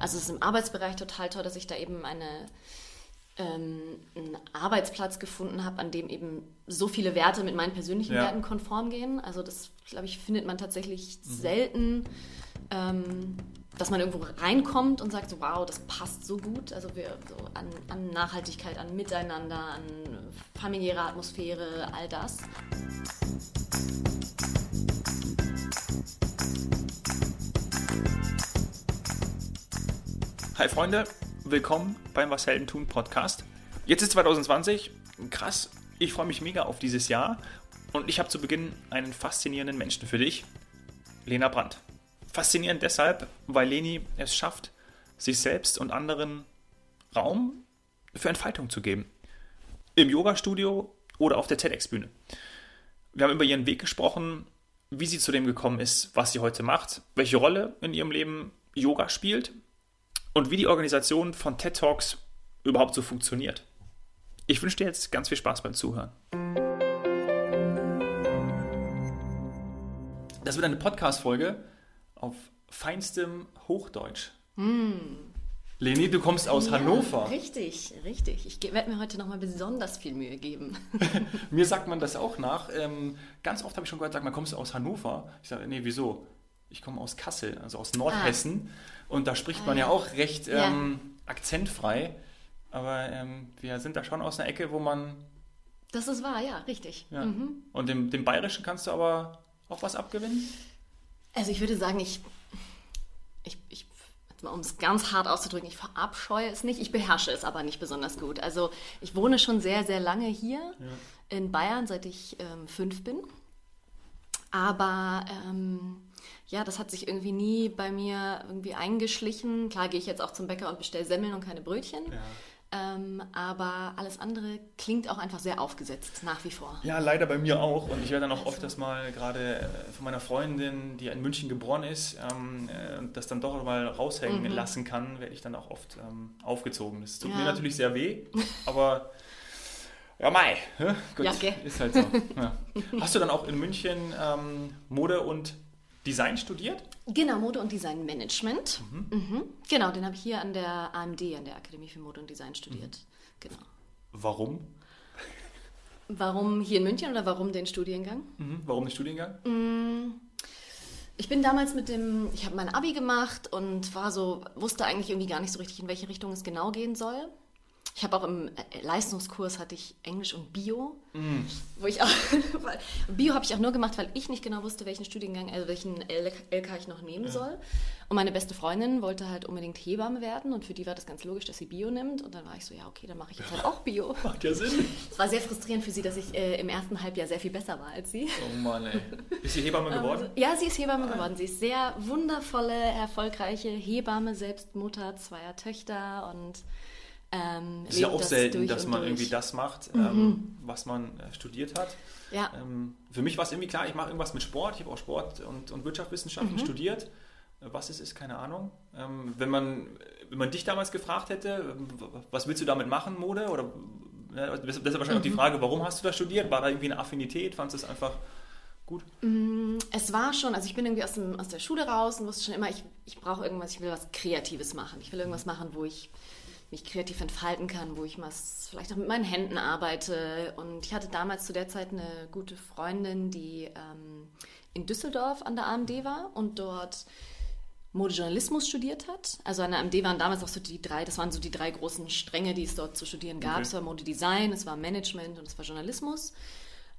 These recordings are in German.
Also es ist im Arbeitsbereich total toll, dass ich da eben eine ähm, einen Arbeitsplatz gefunden habe, an dem eben so viele Werte mit meinen persönlichen Ja. Werten konform gehen. Also das, glaube ich, findet man tatsächlich selten, ähm, dass man irgendwo reinkommt und sagt, so, wow, das passt so gut. Also wir so an, an Nachhaltigkeit, an Miteinander, an familiäre Atmosphäre, all das. Hi Freunde, willkommen beim Was Helden tun Podcast. Jetzt ist 2020, krass, ich freue mich mega auf dieses Jahr und ich habe zu Beginn einen faszinierenden Menschen für dich, Lena Brandt. Faszinierend deshalb, weil Leni es schafft, sich selbst und anderen Raum für Entfaltung zu geben. Im Yoga-Studio oder auf der TEDx-Bühne. Wir haben über ihren Weg gesprochen, wie sie zu dem gekommen ist, was sie heute macht, welche Rolle in ihrem Leben Yoga spielt und wie die Organisation von TED Talks überhaupt so funktioniert. Ich wünsche dir jetzt ganz viel Spaß beim Zuhören. Das wird eine Podcast-Folge auf feinstem Hochdeutsch. Leni, du kommst aus Ja, Hannover. Richtig, richtig. Ich werde mir heute nochmal besonders viel Mühe geben. Mir sagt man das auch nach. Ähm, ganz oft habe ich schon gehört, sagt man, kommst du aus Hannover? Ich sage, nee, wieso? Ich komme aus Kassel, also aus Nordhessen. Und da spricht Ah, man ja, ja. auch recht Ja. ähm, akzentfrei. Aber ähm, wir sind da schon aus einer Ecke, wo man. Das ist wahr, ja, richtig. Ja. Mhm. Und dem, dem Bayerischen kannst du aber auch was abgewinnen? Also ich würde sagen, ich, ich, ich um es ganz hart auszudrücken, ich verabscheue es nicht, ich beherrsche es aber nicht besonders gut. Also ich wohne schon sehr, sehr lange hier in Bayern, seit ich ähm, fünf bin. Aber ähm, ja, das hat sich irgendwie nie bei mir irgendwie eingeschlichen. Klar gehe ich jetzt auch zum Bäcker und bestelle Semmeln und keine Brötchen. Ähm, aber alles andere klingt auch einfach sehr aufgesetzt, nach wie vor. Ja, leider bei mir auch. Und ich werde dann auch oft das mal gerade äh, von meiner Freundin, die in München geboren ist, ähm, äh, das dann doch mal raushängen Mhm. lassen kann, werde ich dann auch oft ähm, aufgezogen. Das tut Ja. mir natürlich sehr weh, aber ja, mei. hä? Gut, Ja, gell. ist halt so. Ja. Hast du dann auch in München ähm, Mode und Design studiert? Genau, Mode- und Designmanagement. Mhm. Genau, den habe ich hier an der AMD, an der Akademie für Mode und Design studiert. Genau. Warum? Warum hier in München oder warum den Studiengang? Mhm. Warum den Studiengang? Ich bin damals mit dem, ich habe mein Abi gemacht und war so, wusste eigentlich irgendwie gar nicht so richtig, in welche Richtung es genau gehen soll. Ich habe auch im äh, Leistungskurs hatte ich Englisch und Bio, wo ich auch Bio habe ich auch nur gemacht, weil ich nicht genau wusste, welchen Studiengang, also welchen LK ich noch nehmen soll. Und meine beste Freundin wollte halt unbedingt Hebamme werden und für die war das ganz logisch, dass sie Bio nimmt. Und dann war ich so, ja okay, dann mache ich jetzt halt auch Bio. Macht ja Sinn. Es war sehr frustrierend für sie, dass ich äh, im ersten Halbjahr sehr viel besser war als sie. Oh Mann, ey. Ist die Hebamme geworden? Ja, sie ist Hebamme geworden. Sie ist sehr wundervolle, erfolgreiche Hebamme, selbst Mutter zweier Töchter und ähm, Es ist ja auch selten, dass man durch. irgendwie das macht, ähm, was man äh, studiert hat. Ja. Ähm, für mich war es irgendwie klar, ich mache irgendwas mit Sport. Ich habe auch Sport und, und Wirtschaftswissenschaften Mhm. studiert. Was es ist, keine Ahnung. Ähm, wenn, man, wenn man dich damals gefragt hätte, was willst du damit machen, Mode? Oder ja, das ist wahrscheinlich auch die Mhm. Frage, warum hast du das studiert? War da irgendwie eine Affinität? Fandest du es einfach gut? Es war schon, also ich bin irgendwie aus, dem, aus der Schule raus und wusste schon immer, ich, ich brauche irgendwas, ich will was Kreatives machen. Ich will irgendwas machen, wo ich mich kreativ entfalten kann, wo ich was vielleicht auch mit meinen Händen arbeite. Und ich hatte damals zu der Zeit eine gute Freundin, die ähm, in Düsseldorf an der AMD war und dort Modejournalismus studiert hat. Also an der AMD waren damals auch so die drei, das waren so die drei großen Stränge, die es dort zu studieren gab. Okay. Es war Modedesign, es war Management und es war Journalismus.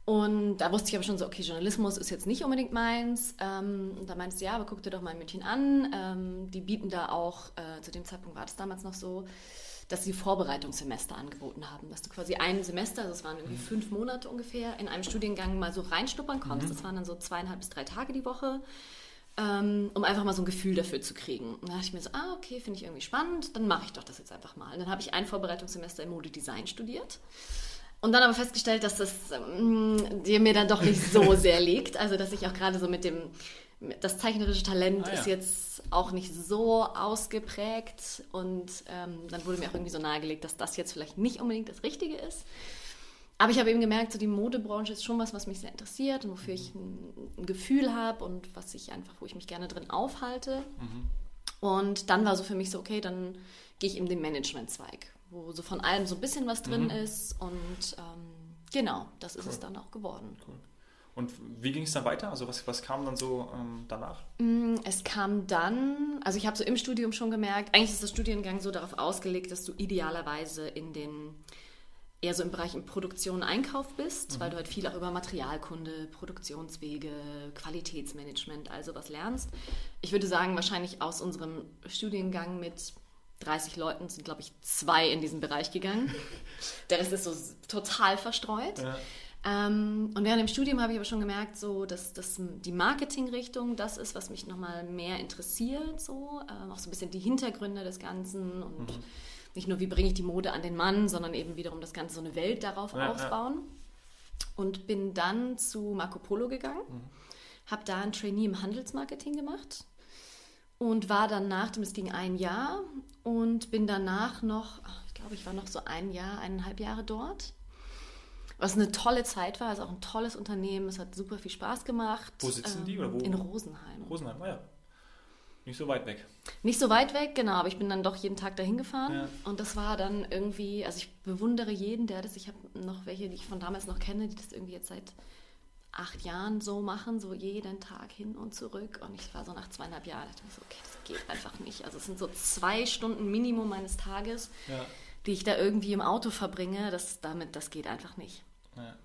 Und da wusste ich aber schon so, okay, Journalismus ist jetzt nicht unbedingt meins. Ähm, und da meinte sie, ja, aber guck dir doch mal ein Mädchen an. Ähm, die bieten da auch, äh, zu dem Zeitpunkt war das damals noch so, dass sie Vorbereitungssemester angeboten haben. Dass du quasi ein Semester, also es waren irgendwie fünf Monate ungefähr, in einem Studiengang mal so reinschnuppern konntest. Das waren dann so zweieinhalb bis drei Tage die Woche ähm, um einfach mal so ein Gefühl dafür zu kriegen. Und da dachte ich mir so, ah, okay, finde ich irgendwie spannend, dann mache ich doch das jetzt einfach mal. Und dann habe ich ein Vorbereitungssemester im Modedesign studiert. Und dann aber festgestellt, dass das ähm, dir mir dann doch nicht so sehr liegt. Also, dass ich auch gerade so mit dem, das zeichnerische Talent Ah, ja. ist jetzt auch nicht so ausgeprägt. Und ähm, dann wurde mir auch irgendwie so nahegelegt, dass das jetzt vielleicht nicht unbedingt das Richtige ist. Aber ich habe eben gemerkt, so die Modebranche ist schon was, was mich sehr interessiert und wofür ich ein, ein Gefühl habe und was ich einfach, wo ich mich gerne drin aufhalte. Und dann war so für mich so, okay, dann gehe ich in den Management-Zweig, wo so von allem so ein bisschen was drin mhm. ist. Und ähm, genau, das ist cool. es dann auch geworden. Cool. Und wie ging es dann weiter? Also was, was kam dann so ähm, danach? Mm, es kam dann, also ich habe so im Studium schon gemerkt, eigentlich ist das Studiengang so darauf ausgelegt, dass du idealerweise in den eher so im Bereich in Produktion, Einkauf bist, mhm. weil du halt viel auch über Materialkunde, Produktionswege, Qualitätsmanagement, also was lernst. Ich würde sagen, wahrscheinlich aus unserem Studiengang mit 30 Leuten sind, glaube ich, zwei in diesen Bereich gegangen. Der Rest ist so total verstreut. Ja. Ähm, und während dem Studium habe ich aber schon gemerkt, so, dass, dass die Marketingrichtung das ist, was mich nochmal mehr interessiert. So. Ähm, auch so ein bisschen die Hintergründe des Ganzen und mhm. nicht nur, wie bringe ich die Mode an den Mann, sondern eben wiederum das Ganze so eine Welt darauf ja, aufbauen. Ja. Und bin dann zu Marco Polo gegangen, mhm. habe da ein Trainee im Handelsmarketing gemacht und war dann nach dem, es ging ein Jahr und bin danach noch, ich glaube, ich war noch so ein Jahr, eineinhalb Jahre dort was eine tolle Zeit war, ist also auch ein tolles Unternehmen, es hat super viel Spaß gemacht. Wo sitzen ähm, die oder wo? In Rosenheim. Rosenheim, naja. Ah Nicht so weit weg. Nicht so weit weg, genau, aber ich bin dann doch jeden Tag dahin gefahren. Ja. Und das war dann irgendwie, also ich bewundere jeden, der das, ich habe noch welche, die ich von damals noch kenne, die das irgendwie jetzt seit acht Jahren so machen, so jeden Tag hin und zurück. Und ich war so nach zweieinhalb Jahren, dachte ich so, okay, das geht einfach nicht. Also es sind so zwei Stunden Minimum meines Tages, ja. die ich da irgendwie im Auto verbringe. Das, damit, das geht einfach nicht. Ja.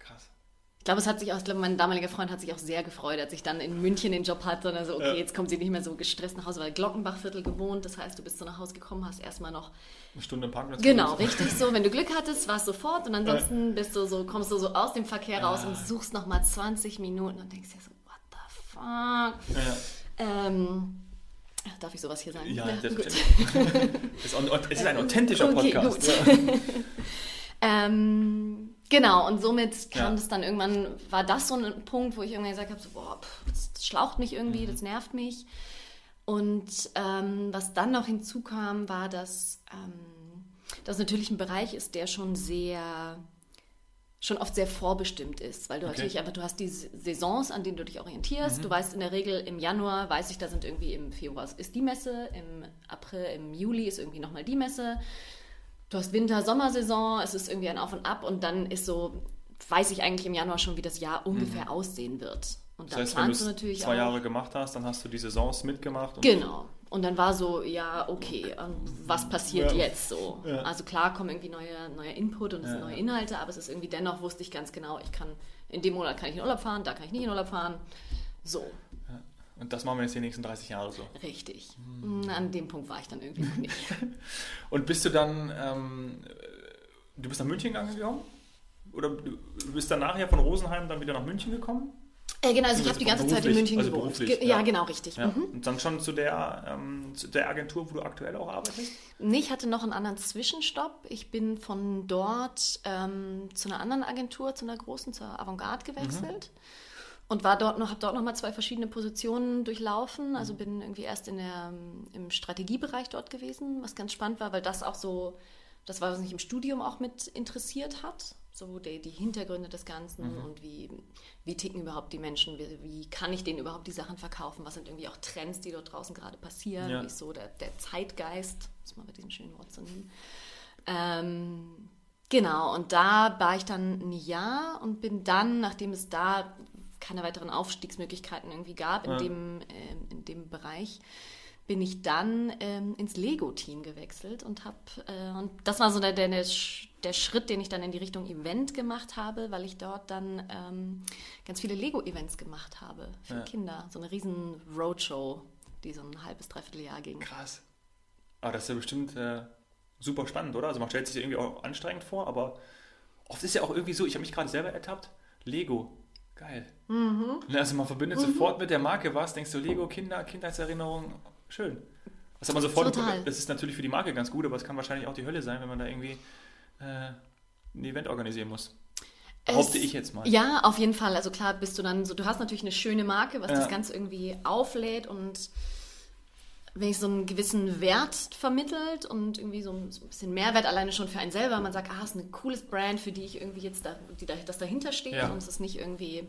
Krass. Ich glaube, es hat sich auch, ich glaube, mein damaliger Freund hat sich auch sehr gefreut, als ich dann in München den Job hatte und dann so, okay, ja. jetzt kommt sie nicht mehr so gestresst nach Hause, weil Glockenbachviertel gewohnt, das heißt, du bist so nach Hause gekommen, hast erstmal noch eine Stunde im Parkplatz. Genau, richtig so. Wenn du Glück hattest, war es sofort und ansonsten bist du so, kommst du so aus dem Verkehr raus und suchst nochmal 20 Minuten und denkst dir so, what the fuck? Ja. Ähm, Darf ich sowas hier sagen? Ja, ja gut. es ist ein authentischer okay, Podcast. Gut. ähm, Genau, und somit kam ja. das dann irgendwann, war das so ein Punkt, wo ich irgendwann gesagt habe, so, boah, pff, das schlaucht mich irgendwie, mhm. das nervt mich. Und ähm, was dann noch hinzukam, war, dass ähm, das natürlich ein Bereich ist, der schon sehr, schon oft sehr vorbestimmt ist, weil du okay. natürlich einfach, du hast die Saisons, an denen du dich orientierst. Mhm. Du weißt in der Regel im Januar, weiß ich, da sind irgendwie im Februar ist die Messe, im April, im Juli ist irgendwie nochmal die Messe du hast Winter-Sommersaison, es ist irgendwie ein Auf und Ab und dann ist so, weiß ich eigentlich im Januar schon, wie das Jahr ungefähr mhm. aussehen wird. Und dann das heißt, wenn du zwei auch, Jahre gemacht hast, dann hast du die Saisons mitgemacht. Und genau. Und dann war so, ja, okay, was passiert ja. jetzt so? Ja. Also klar kommen irgendwie neue, neue Input und es ja. sind neue Inhalte, aber es ist irgendwie dennoch, wusste ich ganz genau, ich kann, in dem Monat kann ich in Urlaub fahren, da kann ich nicht in Urlaub fahren. So. Und das machen wir jetzt die nächsten 30 Jahre so. Richtig. Hm. An dem Punkt war ich dann irgendwie noch nicht. und bist du dann, ähm, du bist nach München gegangen? Oder du bist dann nachher von Rosenheim dann wieder nach München gekommen? Äh, genau, also ich habe die ganze Zeit in München also gewohnt. Ge ja, ja, genau, richtig. Ja. Mhm. Und dann schon zu der, ähm, zu der Agentur, wo du aktuell auch arbeitest? Nee, ich hatte noch einen anderen Zwischenstopp. Ich bin von dort ähm, zu einer anderen Agentur, zu einer großen, zur Avantgarde gewechselt. Mhm und war dort noch, habe dort nochmal zwei verschiedene Positionen durchlaufen. Also bin irgendwie erst in der, im Strategiebereich dort gewesen, was ganz spannend war, weil das auch so, das war, was mich im Studium auch mit interessiert hat. So die, die Hintergründe des Ganzen mhm. und wie, wie ticken überhaupt die Menschen, wie, wie, kann ich denen überhaupt die Sachen verkaufen, was sind irgendwie auch Trends, die dort draußen gerade passieren, ja. wie ist so der, der Zeitgeist, muss man bei diesem schönen Wort so nehmen. Ähm, Genau, und da war ich dann ein Jahr und bin dann, nachdem es da keine weiteren Aufstiegsmöglichkeiten irgendwie gab in, ja. dem, äh, in dem Bereich, bin ich dann ähm, ins Lego-Team gewechselt und habe, äh, und das war so der, der, der Schritt, den ich dann in die Richtung Event gemacht habe, weil ich dort dann ähm, ganz viele Lego-Events gemacht habe für ja. Kinder. So eine riesen Roadshow, die so ein halbes, dreiviertel Jahr ging. Krass. Aber das ist ja bestimmt äh, super spannend, oder? Also man stellt sich irgendwie auch anstrengend vor, aber oft ist ja auch irgendwie so, ich habe mich gerade selber ertappt, Lego, Geil. Mhm. Also man verbindet mhm. sofort mit der Marke was, denkst du, Lego, Kinder, Kindheitserinnerung, schön. Was hat man sofort, Total. das ist natürlich für die Marke ganz gut, aber es kann wahrscheinlich auch die Hölle sein, wenn man da irgendwie äh, ein Event organisieren muss. Behaupte ich jetzt mal. Ja, auf jeden Fall. Also klar bist du dann so, du hast natürlich eine schöne Marke, was ja. das Ganze irgendwie auflädt und wenn ich so einen gewissen Wert vermittelt und irgendwie so ein, so ein, bisschen Mehrwert alleine schon für einen selber. Man sagt, ah, es ist ein cooles Brand, für die ich irgendwie jetzt da, die da, das dahinter steht ja. und es ist nicht irgendwie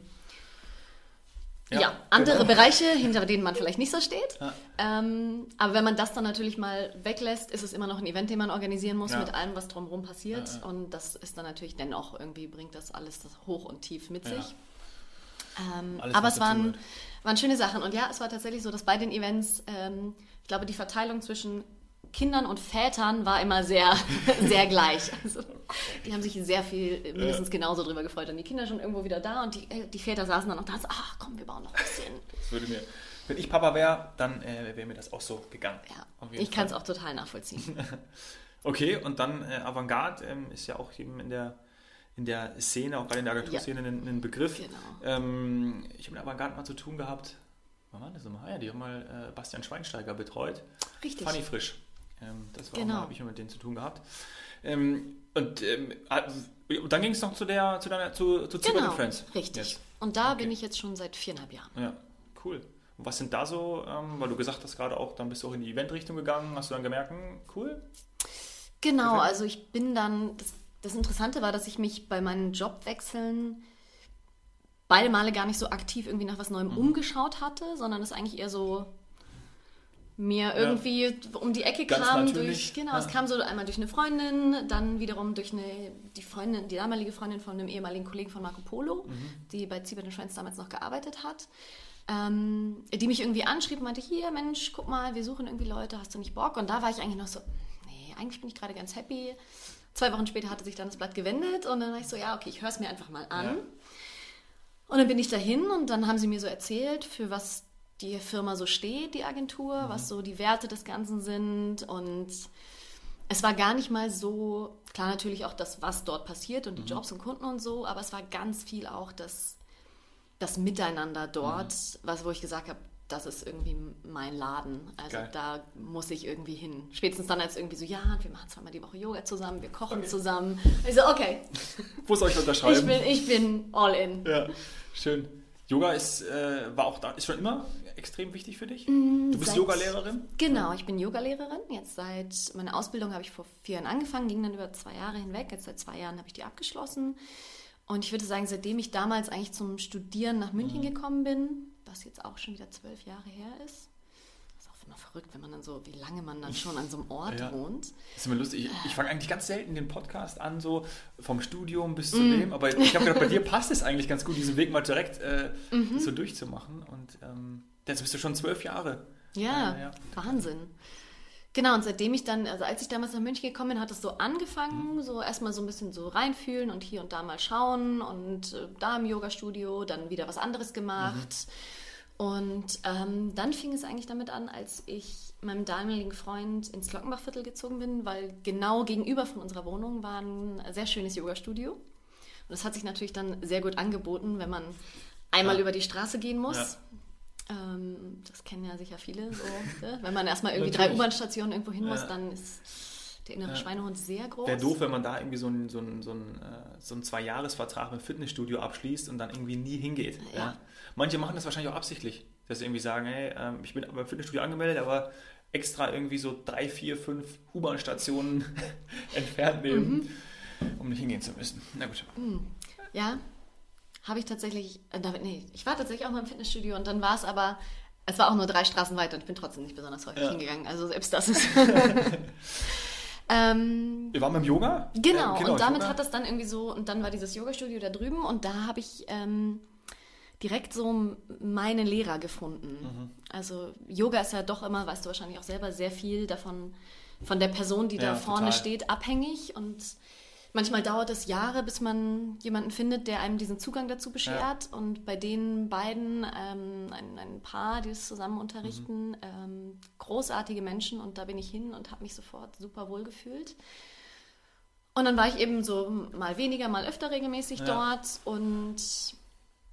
Ja, Ja, andere genau. Bereiche, hinter denen man vielleicht nicht so steht. Ja. Ähm, aber wenn man das dann natürlich mal weglässt, ist es immer noch ein Event, den man organisieren muss mit allem, was drumherum passiert. Und das ist dann natürlich dennoch irgendwie, bringt das alles das hoch und tief mit sich. Ähm, aber es waren, waren schöne Sachen. Und ja, es war tatsächlich so, dass bei den Events, ähm, glaube, die Verteilung zwischen Kindern und Vätern war immer sehr, sehr gleich. Also, die haben sich sehr viel, mindestens genauso drüber gefreut. Dann die Kinder schon irgendwo wieder da und die, äh, die Väter saßen dann noch da und ach komm, wir bauen noch ein bisschen. Das würde mir, wenn ich Papa wäre, dann äh, wäre mir das auch so gegangen. Ja, ich kann es auch total nachvollziehen. Okay, und dann äh, Avantgarde ähm, ist ja auch eben in der, in der Szene, auch gerade in der Agenturszene, ein, ein Begriff. Genau. Ähm, ich habe mit Avantgarde mal zu tun gehabt. Wann war das nochmal? Ah Ja, die haben mal äh, Bastian Schweinsteiger betreut. Richtig. Fanny Frisch. Ähm, das war Genau. habe ich mal mit denen zu tun gehabt. Ähm, und ähm, und dann ging es noch zu der, zu deiner, zu, zu Genau, Friends. richtig. Jetzt. Und da Okay. bin ich jetzt schon seit viereinhalb Jahren. Ja, cool. Und was sind da so, ähm, weil du gesagt hast gerade auch, dann bist du auch in die Eventrichtung gegangen, hast du dann gemerkt, hm, cool? Genau, Perfekt. also ich bin dann, das, das Interessante war, dass ich mich bei meinen Jobwechseln beide Male gar nicht so aktiv irgendwie nach was Mhm. Neuem umgeschaut hatte, sondern es eigentlich eher so mir irgendwie um die Ecke Ganz kam natürlich, durch, genau, ja. es kam so einmal durch eine Freundin, dann wiederum durch eine, die Freundin, die damalige Freundin von einem ehemaligen Kollegen von Marco Polo, Mhm. die bei Ziebert und Friends damals noch gearbeitet hat, ähm, die mich irgendwie anschrieb und meinte, hier, Mensch, guck mal, wir suchen irgendwie Leute, hast du nicht Bock? Und da war ich eigentlich noch so, nee, eigentlich bin ich gerade ganz happy. Zwei Wochen später hatte sich dann das Blatt gewendet und dann war ich so, ja, okay, ich höre es mir einfach mal an. Ja. Und dann bin ich dahin und dann haben sie mir so erzählt, für was die Firma so steht, die Agentur, Mhm. was so die Werte des Ganzen sind. Und es war gar nicht mal so, klar natürlich auch das, was dort passiert und die Mhm. Jobs und Kunden und so, aber es war ganz viel auch das, das Miteinander dort, Mhm. was, wo ich gesagt habe, das ist irgendwie mein Laden. Also Geil. da muss ich irgendwie hin. Spätestens dann als irgendwie so, ja, wir machen zweimal die Woche Yoga zusammen, wir kochen Okay. zusammen. Ich so, okay, soll ich unterschreiben? ich bin, ich bin all in. Ja, schön. Yoga ist, äh, war auch da, ist schon immer extrem wichtig für dich? du bist seit- Yoga-Lehrerin? Genau, ich bin Yogalehrerin. Jetzt seit meine Ausbildung habe ich vor vier Jahren angefangen, ging dann über zwei Jahre hinweg. Jetzt seit zwei Jahren habe ich die abgeschlossen. Und ich würde sagen, seitdem ich damals eigentlich zum Studieren nach München gekommen bin, was jetzt auch schon wieder zwölf Jahre her ist, immer verrückt, wenn man dann so, wie lange man dann schon an so einem Ort Ja. wohnt. Das ist immer lustig. Ich, ich fange eigentlich ganz selten den Podcast an, so vom Studium bis Mm. zu dem. Aber ich habe gedacht, bei dir passt es eigentlich ganz gut, diesen Weg mal direkt äh, Mhm. so durchzumachen. Und ähm, jetzt bist du schon zwölf Jahre. Ja, Ja, ja. Wahnsinn. Genau, und seitdem ich dann, also als ich damals nach München gekommen bin, hat es so angefangen, so erstmal so ein bisschen so reinfühlen und hier und da mal schauen und äh, da im Yoga-Studio dann wieder was anderes gemacht. Und ähm, dann fing es eigentlich damit an, als ich meinem damaligen Freund ins Glockenbachviertel gezogen bin, weil genau gegenüber von unserer Wohnung war ein sehr schönes Yoga-Studio. Und das hat sich natürlich dann sehr gut angeboten, wenn man einmal Ja. über die Straße gehen muss. Ja. Ähm, das kennen ja sicher viele. So, ne? Wenn man erstmal irgendwie drei. U-Bahn-Stationen irgendwo hin muss, Ja. dann ist der innere Ja. Schweinehund sehr groß. Wäre doof, wenn man da irgendwie so einen so so einen, äh, so einen Zwei-Jahres-Vertrag mit Fitnessstudio abschließt und dann irgendwie nie hingeht. Ja. Ja. Manche machen das wahrscheinlich auch absichtlich, dass sie irgendwie sagen, hey, ähm, ich bin beim Fitnessstudio angemeldet, aber extra irgendwie so drei, vier, fünf U-Bahn-Stationen entfernt nehmen, um nicht hingehen zu müssen. Na gut. Ja, habe ich tatsächlich, äh, nee, ich war tatsächlich auch mal im Fitnessstudio und dann war es aber, es war auch nur drei Straßen weiter und ich bin trotzdem nicht besonders häufig Ja. hingegangen. Also selbst das ist. ähm, Wir waren beim Yoga? Genau, Ähm, und damit Yoga. hat das dann irgendwie so, und dann war dieses Yoga-Studio da drüben und da habe ich ähm, direkt so meine Lehrer gefunden. Mhm. Also Yoga ist ja doch immer, weißt du wahrscheinlich auch selber, sehr viel davon, von der Person, die Ja, da vorne total. steht, abhängig und manchmal dauert es Jahre, bis man jemanden findet, der einem diesen Zugang dazu beschert und bei den beiden, ähm, ein, ein Paar, die es zusammen unterrichten, Mhm. ähm, großartige Menschen und da bin ich hin und habe mich sofort super wohl gefühlt. Und dann war ich eben so mal weniger, mal öfter regelmäßig Ja. dort und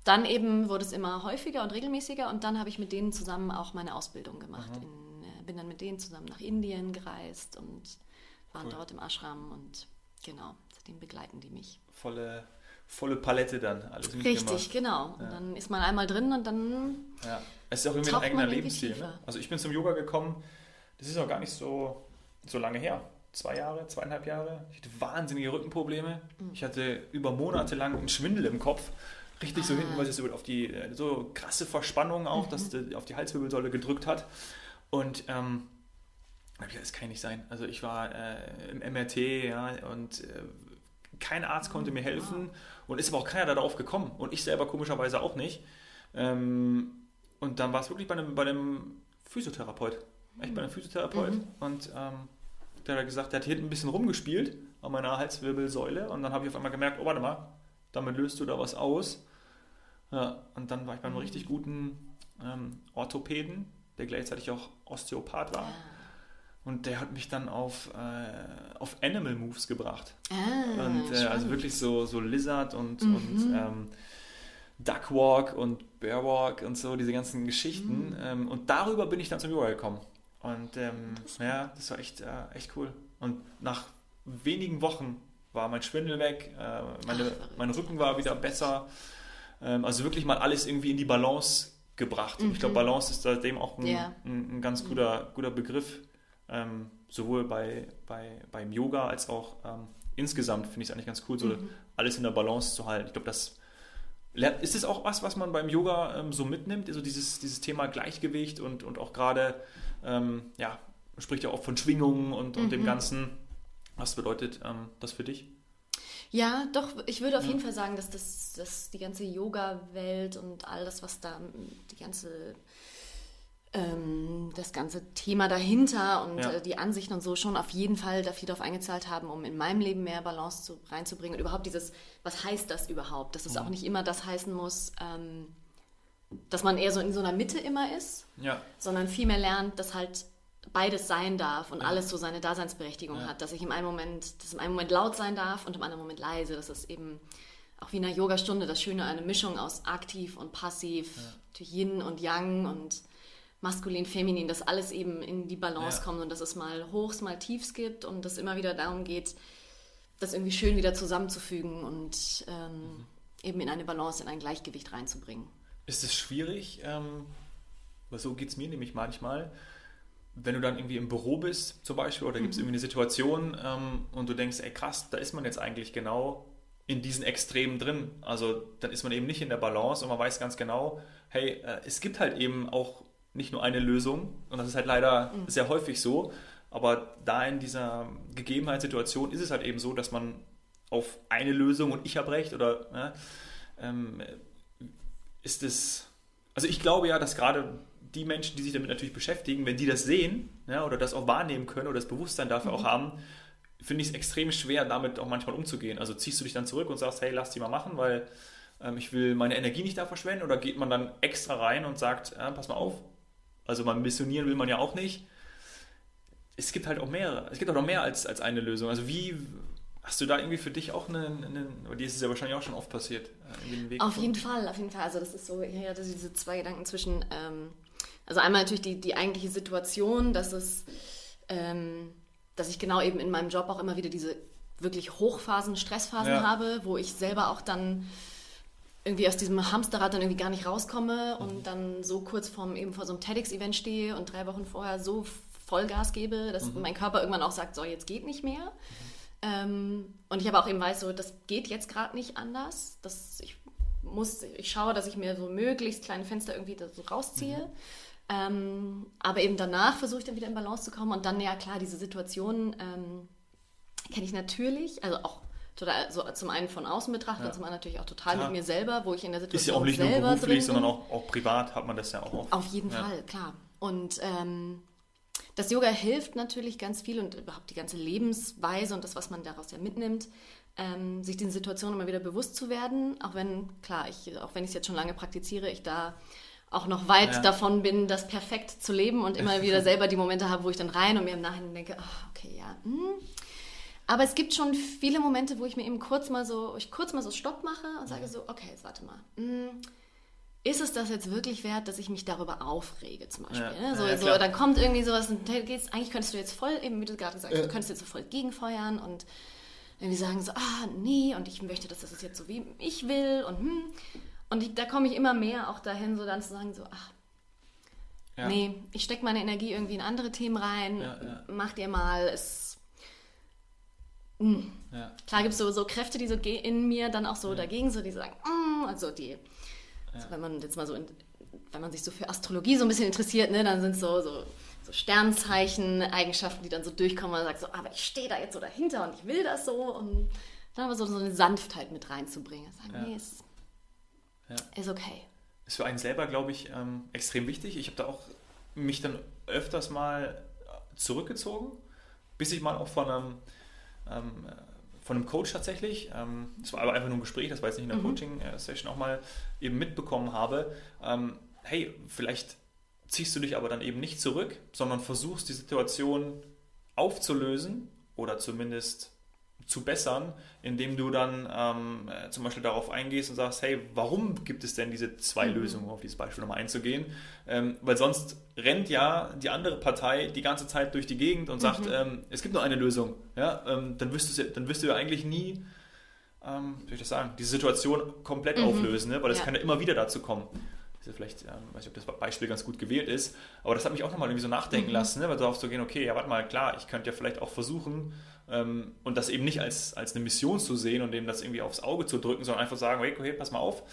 dann eben wurde es immer häufiger und regelmäßiger und dann habe ich mit denen zusammen auch meine Ausbildung gemacht. Mhm. In, äh, bin dann mit denen zusammen nach Indien gereist und waren Cool. dort im Ashram und genau, seitdem begleiten die mich. Volle, volle Palette dann, alles Richtig, genau. Und Ja. dann ist man einmal drin und dann Ja. Es ist auch irgendwie ein eigener Lebensstil. Ne? Also ich bin zum Yoga gekommen, das ist auch gar nicht so, so lange her. Zwei Jahre, zweieinhalb Jahre. Ich hatte wahnsinnige Rückenprobleme. Mhm. Ich hatte über Monate lang einen Schwindel im Kopf. richtig ah. so hinten, weil es so auf die äh, so krasse Verspannung auch, mhm. dass die, auf die Halswirbelsäule gedrückt hat. Und ähm, das kann nicht sein. Also ich war äh, im MRT, ja, und äh, kein Arzt konnte mir helfen und ist aber auch keiner darauf gekommen und ich selber komischerweise auch nicht. Ähm, und dann war es wirklich bei einem, bei einem Physiotherapeut. Echt bei einem Physiotherapeut. Mhm. Und ähm, der hat gesagt, der hat hier hinten ein bisschen rumgespielt an meiner Halswirbelsäule und dann habe ich auf einmal gemerkt, oh warte mal, damit löst du da was aus. Ja, und dann war ich bei einem richtig guten ähm, Orthopäden, der gleichzeitig auch Osteopath war. Und der hat mich dann auf, äh, auf Animal Moves gebracht. Ah, und äh, also wirklich so, so Lizard und, mhm. und ähm, Duckwalk und Bearwalk und so, diese ganzen Geschichten. Mhm. Ähm, und darüber bin ich dann zum Yoga gekommen. Und ähm, ja, das war echt, äh, echt cool. Und nach wenigen Wochen war mein Schwindel weg, äh, meine, Ach, mein Rücken war wieder besser. Ähm, also wirklich mal alles irgendwie in die Balance gebracht. Mhm. Ich glaube, Balance ist seitdem auch ein, ja. ein, ein ganz mhm. guter, guter Begriff, ähm, sowohl bei, bei, beim Yoga als auch ähm, insgesamt finde ich es eigentlich ganz cool, so mhm. alles in der Balance zu halten. Ich glaube, das ist es auch was, was man beim Yoga ähm, so mitnimmt, also dieses, dieses Thema Gleichgewicht und, und auch gerade, ähm, ja, spricht ja auch von Schwingungen und, und dem mhm. Ganzen. Was bedeutet ähm, das für dich? Ja, doch, ich würde auf ja. jeden Fall sagen, dass, das, dass die ganze Yoga-Welt und all das, was da, die ganze, ähm, das ganze Thema dahinter und ja. äh, die Ansichten und so schon auf jeden Fall dafür darauf eingezahlt haben, um in meinem Leben mehr Balance zu, reinzubringen und überhaupt dieses, was heißt das überhaupt? Dass es mhm. auch nicht immer das heißen muss, ähm, dass man eher so in so einer Mitte immer ist, ja. sondern vielmehr lernt, dass halt beides sein darf und ja. alles so seine Daseinsberechtigung ja. hat, dass ich im einen Moment, dass im einen Moment laut sein darf und im anderen Moment leise. Das ist eben auch wie in einer Yogastunde das Schöne, eine Mischung aus aktiv und passiv, ja. Yin und Yang und maskulin, feminin, dass alles eben in die Balance kommt und dass es mal Hochs, mal Tiefs gibt und dass immer wieder darum geht, das irgendwie schön wieder zusammenzufügen und ähm, mhm. eben in eine Balance, in ein Gleichgewicht reinzubringen. Ist es schwierig? Ähm, so geht es mir nämlich manchmal wenn du dann irgendwie im Büro bist zum Beispiel oder gibt es mhm. irgendwie eine Situation ähm, und du denkst, ey krass, da ist man jetzt eigentlich genau in diesen Extremen drin. Also dann ist man eben nicht in der Balance und man weiß ganz genau, hey, äh, es gibt halt eben auch nicht nur eine Lösung und das ist halt leider mhm. sehr häufig so, aber da in dieser Gegebenheitssituation ist es halt eben so, dass man auf eine Lösung und ich habe recht oder äh, ähm, ist es, also ich glaube ja, dass gerade die Menschen, die sich damit natürlich beschäftigen, wenn die das sehen ja, oder das auch wahrnehmen können oder das Bewusstsein dafür mhm. auch haben, finde ich es extrem schwer, damit auch manchmal umzugehen. Also ziehst du dich dann zurück und sagst, hey, lass die mal machen, weil ähm, ich will meine Energie nicht da verschwenden oder geht man dann extra rein und sagt, äh, pass mal auf, also man missionieren will man ja auch nicht. Es gibt halt auch mehrere, es gibt auch noch mehr als, als eine Lösung. Also wie, Hast du da irgendwie für dich auch einen, einen dir ist es ja wahrscheinlich auch schon oft passiert, äh, Auf jeden Fall, auf jeden Fall. Also das ist so, ja, das diese zwei Gedanken zwischen ähm, also einmal natürlich die, die eigentliche Situation, dass es, ähm, dass ich genau eben in meinem Job auch immer wieder diese wirklich Hochphasen, Stressphasen ja. habe, wo ich selber auch dann irgendwie aus diesem Hamsterrad dann irgendwie gar nicht rauskomme und mhm. dann so kurz vorm, eben vor so einem TEDx-Event stehe und drei Wochen vorher so Vollgas gebe, dass mhm. mein Körper irgendwann auch sagt, so jetzt geht nicht mehr. Mhm. Ähm, und ich aber auch eben weiß, so das geht jetzt gerade nicht anders. Das, ich muss, ich schaue, dass ich mir so möglichst kleine Fenster irgendwie so rausziehe. Mhm. Ähm, aber eben danach versuche ich dann wieder in Balance zu kommen und dann, ja klar, diese Situation ähm, kenne ich natürlich, also auch total, so zum einen von außen betrachtet ja. und zum anderen natürlich auch total klar. mit mir selber, wo ich in der Situation Ist ja auch nicht nur beruflich, sondern auch, auch privat hat man das ja auch oft. Auf jeden ja. Fall, klar. Und ähm, das Yoga hilft natürlich ganz viel und überhaupt die ganze Lebensweise und das, was man daraus ja mitnimmt, ähm, sich den Situationen immer wieder bewusst zu werden, auch wenn, klar, ich, auch wenn ich es jetzt schon lange praktiziere, ich da auch noch weit ja. davon bin, das perfekt zu leben und immer wieder selber die Momente habe, wo ich dann rein und mir im Nachhinein denke, oh, okay, ja. Hm. Aber es gibt schon viele Momente, wo ich mir eben kurz mal so, ich kurz mal so Stopp mache und sage so, okay, jetzt warte mal. Hm, ist es das jetzt wirklich wert, dass ich mich darüber aufrege, zum Beispiel? Ja. Ne? So, ja, so, dann kommt irgendwie sowas und geht's, eigentlich könntest du jetzt voll, eben wie du gerade gesagt hast, du könntest jetzt so voll gegenfeuern und irgendwie sagen so, ah, nee, und ich möchte, dass das jetzt so wie ich will und hm. Und ich, da komme ich immer mehr auch dahin, so dann zu sagen, so, ach, ja. nee, ich stecke meine Energie irgendwie in andere Themen rein, ja, ja. macht ihr mal, es. Mh. Hm. Klar gibt es so, so Kräfte, die so in mir dann auch so dagegen, so die sagen, mm, Also die, also wenn man jetzt mal so, in, wenn man sich so für Astrologie so ein bisschen interessiert, ne, dann sind so, so, so Sternzeichen, Eigenschaften, die dann so durchkommen. Man sagt so, aber ich stehe da jetzt so dahinter und ich will das so. Und dann aber so, so eine Sanftheit mit reinzubringen. Sagen, Ja. nee, ist, Ja. ist okay. ist für einen selber, glaube ich, ähm, extrem wichtig. Ich habe da auch mich dann öfters mal zurückgezogen, bis ich mal auch von einem, ähm, äh, von einem Coach tatsächlich, ähm, das war aber einfach nur ein Gespräch, das war jetzt nicht in der Coaching-Session, auch mal eben mitbekommen habe, ähm, hey, vielleicht ziehst du dich aber dann eben nicht zurück, sondern versuchst die Situation aufzulösen oder zumindest zu bessern, indem du dann ähm, äh, zum Beispiel darauf eingehst und sagst, hey, warum gibt es denn diese zwei Lösungen, um auf dieses Beispiel nochmal einzugehen? Ähm, weil sonst rennt ja die andere Partei die ganze Zeit durch die Gegend und sagt, ähm, es gibt nur eine Lösung. Ja? Ähm, dann, wirst du, dann wirst du ja eigentlich nie, ähm, wie soll ich das sagen, die Situation komplett auflösen, ne? weil es Ja. kann ja immer wieder dazu kommen. Ist ja vielleicht, ähm, weiß nicht, ob das Beispiel ganz gut gewählt ist, aber das hat mich auch nochmal irgendwie so nachdenken lassen, ne? weil darauf zu gehen, okay, ja, warte mal, klar, ich könnte ja vielleicht auch versuchen, ähm, und das eben nicht als, als eine Mission zu sehen und dem das irgendwie aufs Auge zu drücken, sondern einfach sagen, hey, okay, pass mal auf,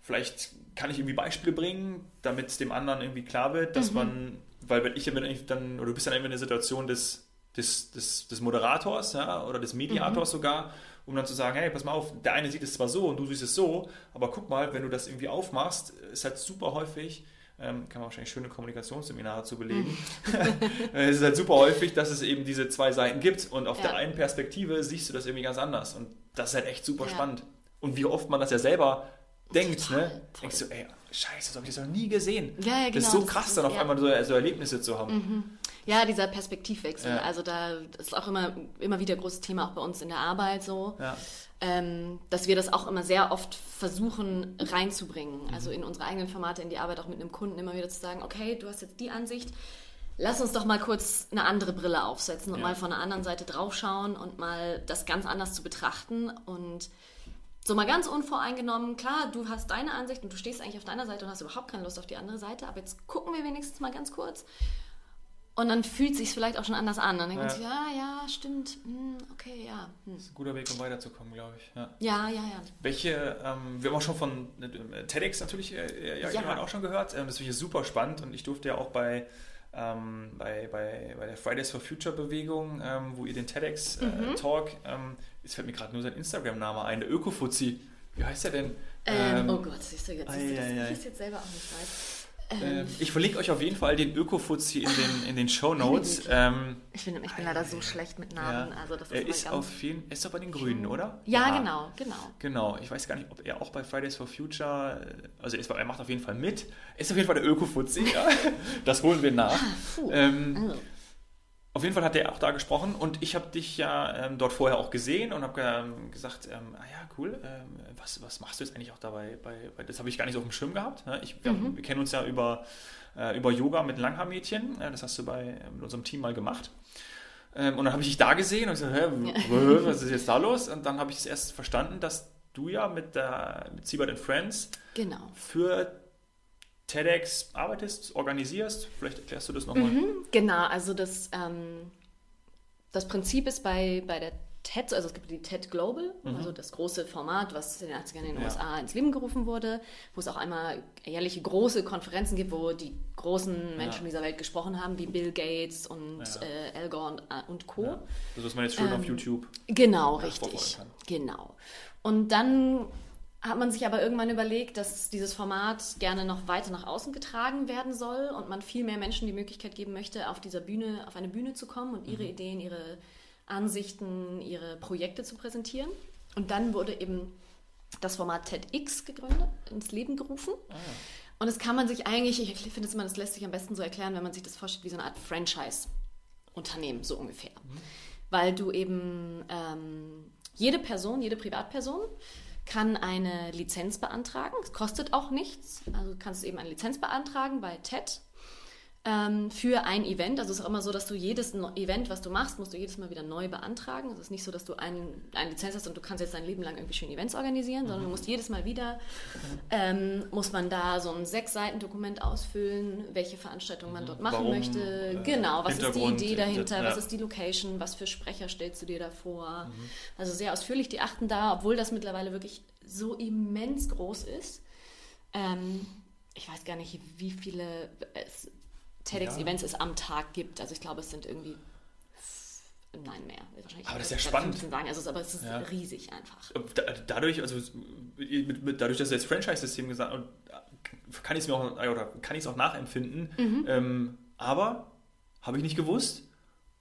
vielleicht kann ich irgendwie Beispiele bringen, damit es dem anderen irgendwie klar wird, dass man, weil wenn ich dann, oder du bist dann irgendwie in der Situation des, des, des, des Moderators ja, oder des Mediators sogar, um dann zu sagen, hey, pass mal auf, der eine sieht es zwar so und du siehst es so, aber guck mal, wenn du das irgendwie aufmachst, ist halt super häufig, ähm, kann man wahrscheinlich schöne Kommunikationsseminare zu belegen, es ist halt super häufig, dass es eben diese zwei Seiten gibt und auf Ja. der einen Perspektive siehst du das irgendwie ganz anders und das ist halt echt super Ja. spannend. Und wie oft man das ja selber denkt, Total, ne? Denkst du, ey, scheiße, das habe ich das noch nie gesehen. Ja, ja, Das ist genau, so krass, ist- dann auf einmal so, so Erlebnisse zu haben. Ja, dieser Perspektivwechsel. Ja. Also da ist auch immer, immer wieder ein großes Thema auch bei uns in der Arbeit so. Ja. ähm, dass wir das auch immer sehr oft versuchen reinzubringen. Mhm. Also in unsere eigenen Formate, in die Arbeit auch mit einem Kunden immer wieder zu sagen, okay, du hast jetzt die Ansicht, lass uns doch mal kurz eine andere Brille aufsetzen und Ja. mal von der anderen Seite draufschauen und mal das ganz anders zu betrachten und so mal ganz unvoreingenommen, klar, du hast deine Ansicht und du stehst eigentlich auf deiner Seite und hast überhaupt keine Lust auf die andere Seite, aber jetzt gucken wir wenigstens mal ganz kurz. Und dann fühlt sich vielleicht auch schon anders an. Dann denkt man Ja. sich, ja, ja, stimmt, hm, okay, ja. Hm. Das ist ein guter Weg, um weiterzukommen, glaube ich. Ja. Ja, ja, ja. Welche, ähm, wir haben auch schon von äh, TEDx natürlich äh, ja, Ja. jemand auch schon gehört. Ähm, das finde ich super spannend und ich durfte ja auch bei, ähm, bei, bei, bei der Fridays for Future Bewegung, ähm, wo ihr den TEDx äh, Mhm. Talk, ähm, jetzt fällt mir gerade nur sein Instagram-Name ein, der Ökofuzzi. Wie heißt der denn? Ähm, oh Gott, siehst du jetzt, siehst du, dass ich es jetzt selber auch nicht weiß. Ähm, ich verlinke euch auf jeden Fall den Ökofuzzi in den, in den Show Notes. Ähm, Ich bin, ich bin leider so schlecht mit Namen. Also das ist er ist auf jeden ist doch bei den Grünen, oder? ja, genau, genau. Genau, ich weiß gar nicht, ob er auch bei Fridays for Future, äh, also er, ist, er macht auf jeden Fall mit. Er ist auf jeden Fall der Öko-Fuzzi, ja. das holen wir nach. Puh. Ähm, Oh. Auf jeden Fall hat er auch da gesprochen und ich habe dich ja ähm, dort vorher auch gesehen und habe ähm, gesagt, ähm, ah ja, cool, ähm, was, was machst du jetzt eigentlich auch dabei? Bei, bei, das habe ich gar nicht so auf dem Schirm gehabt. Ne? Ich, wir, haben, wir kennen uns ja über, äh, über Yoga mit Langhaarmädchen, äh, das hast du bei äh, mit unserem Team mal gemacht. Ähm, und dann habe ich dich da gesehen und so, hä, w- was ist jetzt da los? Und dann habe ich es erst verstanden, dass du ja mit, der, mit Siebert and Friends Genau. für TEDx arbeitest, organisierst. Vielleicht erklärst du das nochmal. Mhm, genau, also das, ähm, das Prinzip ist bei, bei der TED, also es gibt die TED Global, also das große Format, was in den 80ern in den Mhm. Ja. USA ins Leben gerufen wurde, wo es auch einmal jährliche große Konferenzen gibt, wo die großen Menschen dieser Welt gesprochen haben, wie Bill Gates und Ja. äh, Al Gore und, äh, und Co. Ja. Das, was man jetzt schön auf YouTube. Genau, richtig. Genau. Und dann hat man sich aber irgendwann überlegt, dass dieses Format gerne noch weiter nach außen getragen werden soll und man viel mehr Menschen die Möglichkeit geben möchte, auf dieser Bühne, auf eine Bühne zu kommen und ihre Mhm. Ideen, ihre Ansichten, ihre Projekte zu präsentieren. Und dann wurde eben das Format TEDx gegründet, ins Leben gerufen. Ah, Und das kann man sich eigentlich, ich finde es immer, das lässt sich am besten so erklären, wenn man sich das vorstellt wie so eine Art Franchise-Unternehmen, so ungefähr. Weil du eben ähm, jede Person, jede Privatperson kann eine Lizenz beantragen. Es kostet auch nichts. Also du kannst eben eine Lizenz beantragen bei TED ähm, für ein Event. Also es ist auch immer so, dass du jedes Event, was du machst, musst du jedes Mal wieder neu beantragen. Also es ist nicht so, dass du ein, eine Lizenz hast und du kannst jetzt dein Leben lang irgendwie schön Events organisieren, sondern du musst jedes Mal wieder, ähm, muss man da so ein sechs Seiten Dokument ausfüllen, welche Veranstaltung man dort machen Warum, möchte. äh, genau, was ist die Idee dahinter, ja. was ist die Location, was für Sprecher stellst du dir da vor. Also sehr ausführlich, die achten da, obwohl das mittlerweile wirklich so immens groß ist. Ähm, ich weiß gar nicht, wie viele TEDx-Events ja. es am Tag gibt. Also ich glaube, es sind irgendwie Nein, mehr. Wahrscheinlich aber das ist ja spannend. Sagen. Also, aber es ist ja. riesig einfach. dadurch, also mit, mit, dadurch, dass du jetzt Franchise-System gesagt hast, kann ich es mir auch, oder kann ich es auch nachempfinden. Mhm. Ähm, aber habe ich nicht gewusst,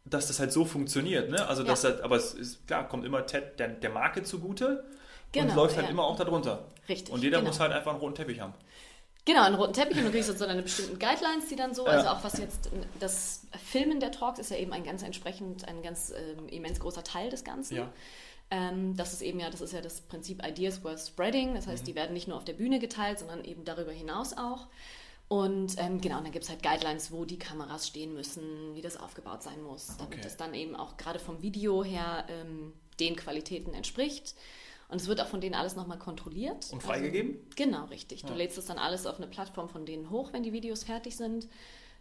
dass das halt so funktioniert. Ne? Also, ja. das halt, aber es ist klar, kommt immer TED der, der Marke zugute genau, und läuft halt ja. immer auch darunter. Richtig. Und jeder genau. muss halt einfach einen roten Teppich haben. Genau, einen roten Teppich und du kriegst so eine bestimmten Guidelines, die dann so, ja. also auch was jetzt das Filmen der Talks ist ja eben ein ganz entsprechend, ein ganz ähm, immens großer Teil des Ganzen. Ja. Ähm, das ist eben ja, das ist ja das Prinzip Ideas worth spreading. Das heißt, mhm. die werden nicht nur auf der Bühne geteilt, sondern eben darüber hinaus auch. Und ähm, genau, und dann gibt es halt Guidelines, wo die Kameras stehen müssen, wie das aufgebaut sein muss, damit okay. das dann eben auch gerade vom Video her ähm, den Qualitäten entspricht. Und es wird auch von denen alles nochmal kontrolliert. Und freigegeben? Also, genau, richtig. Du ja. lädst es dann alles auf eine Plattform von denen hoch, wenn die Videos fertig sind.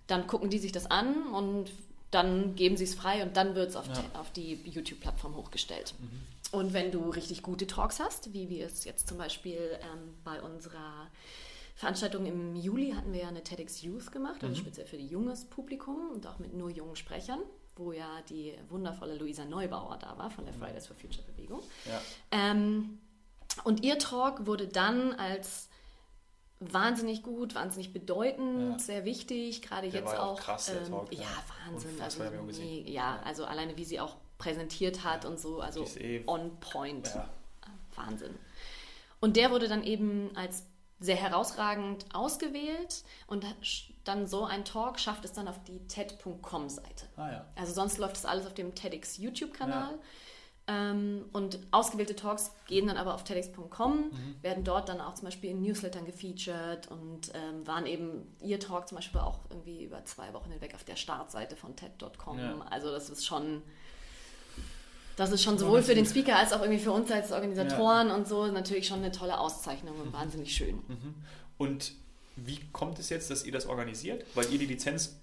Dann gucken die sich das an und dann geben sie es frei und dann wird es auf, ja. auf, die YouTube-Plattform hochgestellt. Mhm. Und wenn du richtig gute Talks hast, wie wir es jetzt zum Beispiel ähm, bei unserer Veranstaltung im Juli hatten wir ja eine TEDx Youth gemacht, also mhm. speziell für junges Publikum und auch mit nur jungen Sprechern wo ja die wundervolle Luisa Neubauer da war von der Fridays for Future Bewegung. Ja. Ähm, und ihr Talk wurde dann als wahnsinnig gut, wahnsinnig bedeutend, ja. sehr wichtig, gerade jetzt auch. auch krass, ähm, Talk, ja, Wahnsinn. Also, nee, ja, also alleine wie sie auch präsentiert hat und so, also eh on point. Wahnsinn. Und der wurde dann eben als sehr herausragend ausgewählt und dann so ein Talk schafft es dann auf die TED.com-Seite. Ah, ja. Also sonst läuft das alles auf dem TEDx YouTube-Kanal. Ja. Ähm, und ausgewählte Talks gehen dann aber auf TEDx.com, mhm. werden dort dann auch zum Beispiel in Newslettern gefeatured und ähm, waren eben, ihr Talk zum Beispiel auch irgendwie über zwei Wochen hinweg auf der Startseite von TED.com. Ja. Also das ist schon das ist schon sowohl für den Speaker als auch irgendwie für uns als Organisatoren ja. und so natürlich schon eine tolle Auszeichnung und mhm. wahnsinnig schön. Mhm. Und wie kommt es jetzt, dass ihr das organisiert? Weil ihr die Lizenz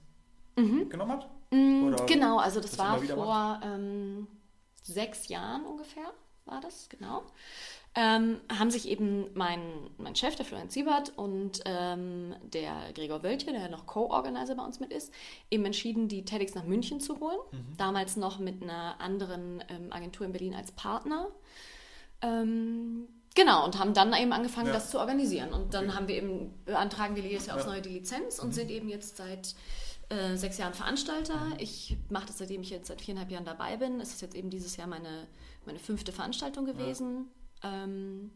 mhm. genommen habt? Mhm, Oder genau, also das war vor ähm, sechs Jahren ungefähr, war das, genau ähm, haben sich eben mein, mein Chef, der Florian Siebert, und ähm, der Gregor Wöltje, der noch Co-Organizer bei uns mit ist, eben entschieden, die TEDx nach München zu holen. Mhm. Damals noch mit einer anderen ähm, Agentur in Berlin als Partner. Ähm, genau, und haben dann eben angefangen, ja. das zu organisieren. Und dann okay. haben wir eben, beantragen wir jedes Jahr aufs Neue die Lizenz und mhm. sind eben jetzt seit äh, sechs Jahren Veranstalter. Mhm. Ich mache das, seitdem ich jetzt seit viereinhalb Jahren dabei bin. Es ist jetzt eben dieses Jahr meine, meine fünfte Veranstaltung gewesen. Ja ähm,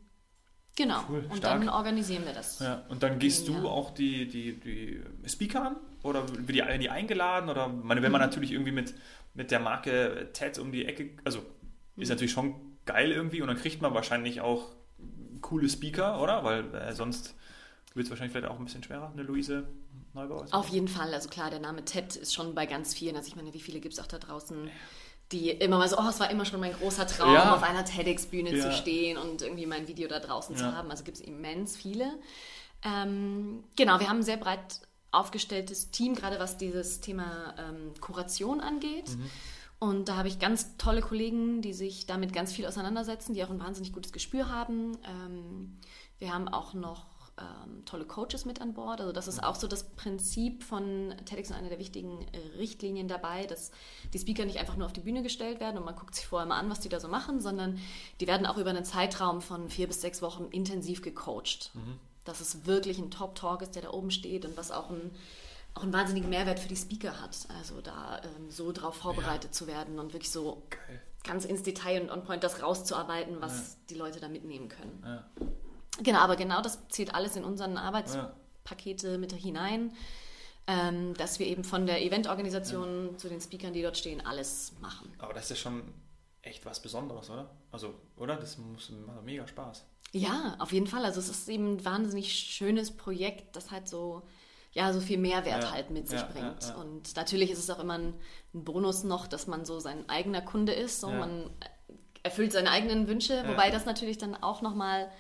genau. Cool, und stark. dann organisieren wir das. Ja, und dann gehst du Jahr. auch die, die, die Speaker an? Oder wird die, die eingeladen? Oder meine, wenn man mhm. natürlich irgendwie mit, mit der Marke TED um die Ecke, also mhm. ist natürlich schon geil irgendwie und dann kriegt man wahrscheinlich auch coole Speaker, oder? Weil äh, sonst wird es wahrscheinlich vielleicht auch ein bisschen schwerer, eine Luise Neubauer. Auf jeden Fall, also klar, der Name TED ist schon bei ganz vielen, also ich meine, wie viele gibt es auch da draußen? Die immer mal so, oh, es war immer schon mein großer Traum, ja. auf einer TEDx-Bühne ja. zu stehen und irgendwie mein Video da draußen ja. zu haben. Also gibt es immens viele. Ähm, genau, wir haben ein sehr breit aufgestelltes Team, gerade was dieses Thema ähm, Kuration angeht. Mhm. Und da habe ich ganz tolle Kollegen, die sich damit ganz viel auseinandersetzen, die auch ein wahnsinnig gutes Gespür haben. Ähm, wir haben auch noch ähm, tolle Coaches mit an Bord. Also das ist auch so das Prinzip von TEDx und einer der wichtigen äh, Richtlinien dabei, dass die Speaker nicht einfach nur auf die Bühne gestellt werden und man guckt sich vorher mal an, was die da so machen, sondern die werden auch über einen Zeitraum von vier bis sechs Wochen intensiv gecoacht. Mhm. Dass es wirklich ein Top-Talk ist, der da oben steht und was auch ein auch einen wahnsinnigen Mehrwert für die Speaker hat. Also da ähm, so drauf vorbereitet ja. zu werden und wirklich so Geil. ganz ins Detail und on point das rauszuarbeiten, was ja. die Leute da mitnehmen können. Ja. Genau, aber genau das zählt alles in unseren Arbeitspakete ja. mit hinein, ähm, dass wir eben von der Eventorganisation ja. zu den Speakern, die dort stehen, alles machen. Aber das ist ja schon echt was Besonderes, oder? Also, oder? Das muss, macht mega Spaß. Ja, auf jeden Fall. Also es ist eben ein wahnsinnig schönes Projekt, das halt so, ja, so viel Mehrwert ja. halt mit sich bringt. Und natürlich ist es auch immer ein, ein, Bonus noch, dass man so sein eigener Kunde ist. So Man erfüllt seine eigenen Wünsche, wobei das natürlich dann auch nochmal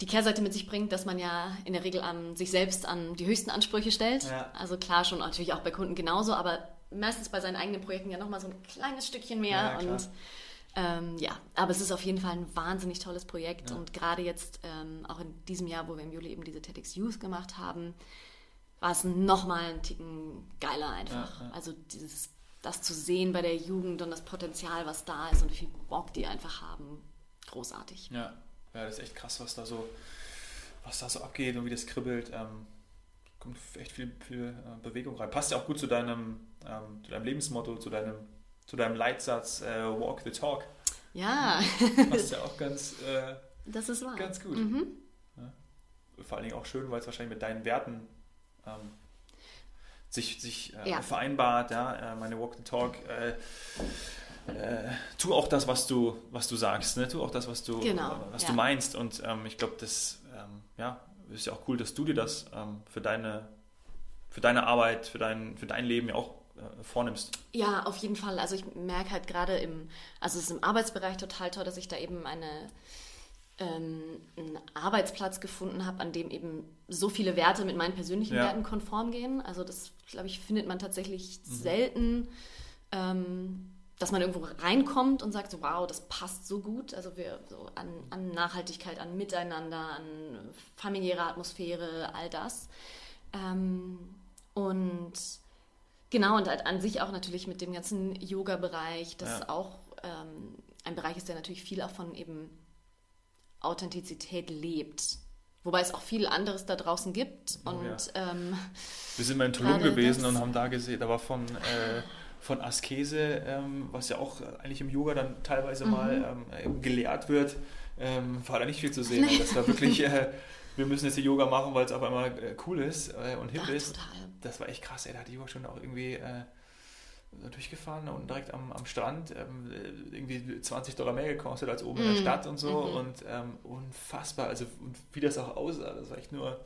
die Kehrseite mit sich bringt, dass man ja in der Regel an sich selbst an die höchsten Ansprüche stellt. Ja. Also klar schon natürlich auch bei Kunden genauso, aber meistens bei seinen eigenen Projekten ja nochmal so ein kleines Stückchen mehr. Ja, und Ähm, ja, aber es ist auf jeden Fall ein wahnsinnig tolles Projekt Ja. und gerade jetzt, ähm, auch in diesem Jahr, wo wir im Juli eben diese TEDx Youth gemacht haben, war es nochmal einen Ticken geiler einfach. Also dieses, das zu sehen bei der Jugend und das Potenzial, was da ist und wie viel Bock die einfach haben, großartig. Ja, ja, das ist echt krass, was da so, was da so abgeht und wie das kribbelt. Ähm, kommt echt viel, viel äh, Bewegung rein. Passt ja auch gut zu deinem, ähm, zu deinem Lebensmotto, zu deinem, zu deinem Leitsatz äh, Walk the Talk. Ja, Passt ja auch ganz, äh, das ist wahr. ganz gut. Mhm. Vor allen Dingen auch schön, weil es wahrscheinlich mit deinen Werten ähm, sich, sich äh, Ja. vereinbart. Ja? Äh, meine Walk the Talk. Äh, tu auch das, was du, was du sagst. Ne? Tu auch das, was du, Genau, äh, was ja. du meinst. Und ähm, ich glaube, das ähm, ja, ist ja auch cool, dass du dir das ähm, für, deine, für deine Arbeit, für dein, für dein Leben ja auch äh, vornimmst. Ja, auf jeden Fall. Also ich merke halt gerade im, also es ist im Arbeitsbereich total toll, dass ich da eben eine, ähm, einen Arbeitsplatz gefunden habe, an dem eben so viele Werte mit meinen persönlichen Ja. Werten konform gehen. Also das, glaube ich, findet man tatsächlich Mhm. selten, ähm, dass man irgendwo reinkommt und sagt, so, wow, das passt so gut. Also wir so an, an Nachhaltigkeit, an Miteinander, an familiäre Atmosphäre, all das. Ähm, und Genau, und halt an sich auch natürlich mit dem ganzen Yoga-Bereich, das Ja. auch ähm, ein Bereich ist, der natürlich viel auch von eben Authentizität lebt. Wobei es auch viel anderes da draußen gibt. Oh, und ähm, Wir sind mal in Tulum gewesen das. und haben da gesehen, da war von, äh, von Askese, ähm, was ja auch eigentlich im Yoga dann teilweise Mhm. mal ähm, gelehrt wird, ähm, war da nicht viel zu sehen. Also das war wirklich, äh, wir müssen jetzt hier Yoga machen, weil es auf einmal äh, cool ist äh, und hip ach, ist. total. Das war echt krass, ey. Da hat die Yogastunde auch irgendwie äh, durchgefahren und direkt am, am Strand ähm, äh, irgendwie 20 Dollar mehr gekostet als oben in der Mhm. Stadt und so. Mhm. Und ähm, unfassbar. Also und wie das auch aussah, das war echt nur,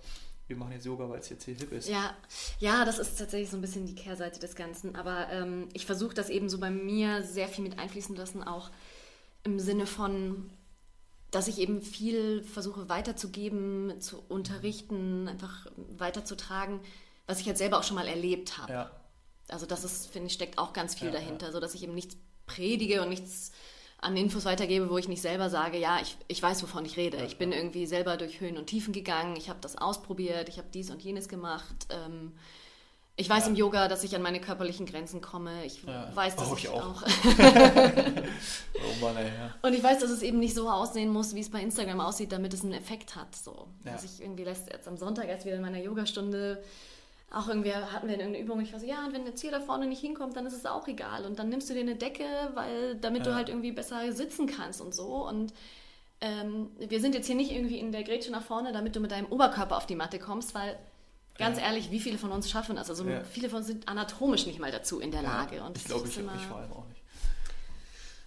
wir machen jetzt Yoga, weil es jetzt hier hip ist. Ja, ja, das ist tatsächlich so ein bisschen die Kehrseite des Ganzen. Aber ähm, ich versuche das eben so bei mir sehr viel mit einfließen lassen, auch im Sinne von, dass ich eben viel versuche weiterzugeben, zu unterrichten, einfach weiterzutragen, was ich jetzt selber auch schon mal erlebt habe. Ja. Also das ist, finde ich, steckt auch ganz viel Ja, dahinter, so dass ich eben nichts predige und nichts an Infos weitergebe, wo ich nicht selber sage, ja, ich, ich weiß, wovon ich rede. Ich bin irgendwie selber durch Höhen und Tiefen gegangen, ich habe das ausprobiert, ich habe dies und jenes gemacht. Ähm, ich weiß Ja. im Yoga, dass ich an meine körperlichen Grenzen komme. Ich Ja. weiß, dass Oh, ich ich auch. auch. Oh Mann, ey, ja. und ich weiß, dass es eben nicht so aussehen muss, wie es bei Instagram aussieht, damit es einen Effekt hat. So. Dass ich irgendwie lässt jetzt am Sonntag erst wieder in meiner Yogastunde auch irgendwie hatten wir irgendeine Übung, ich war so, ja, und wenn jetzt hier da vorne nicht hinkommt, dann ist es auch egal. Und dann nimmst du dir eine Decke, weil damit du Ja. halt irgendwie besser sitzen kannst und so. Und ähm, wir sind jetzt hier nicht irgendwie in der Grätsche nach vorne, damit du mit deinem Oberkörper auf die Matte kommst, weil ganz Ja. ehrlich, wie viele von uns schaffen das? Also Ja. viele von uns sind anatomisch nicht mal dazu in der Lage. Und ich das glaube, ist ich, immer- ich vor allem auch nicht.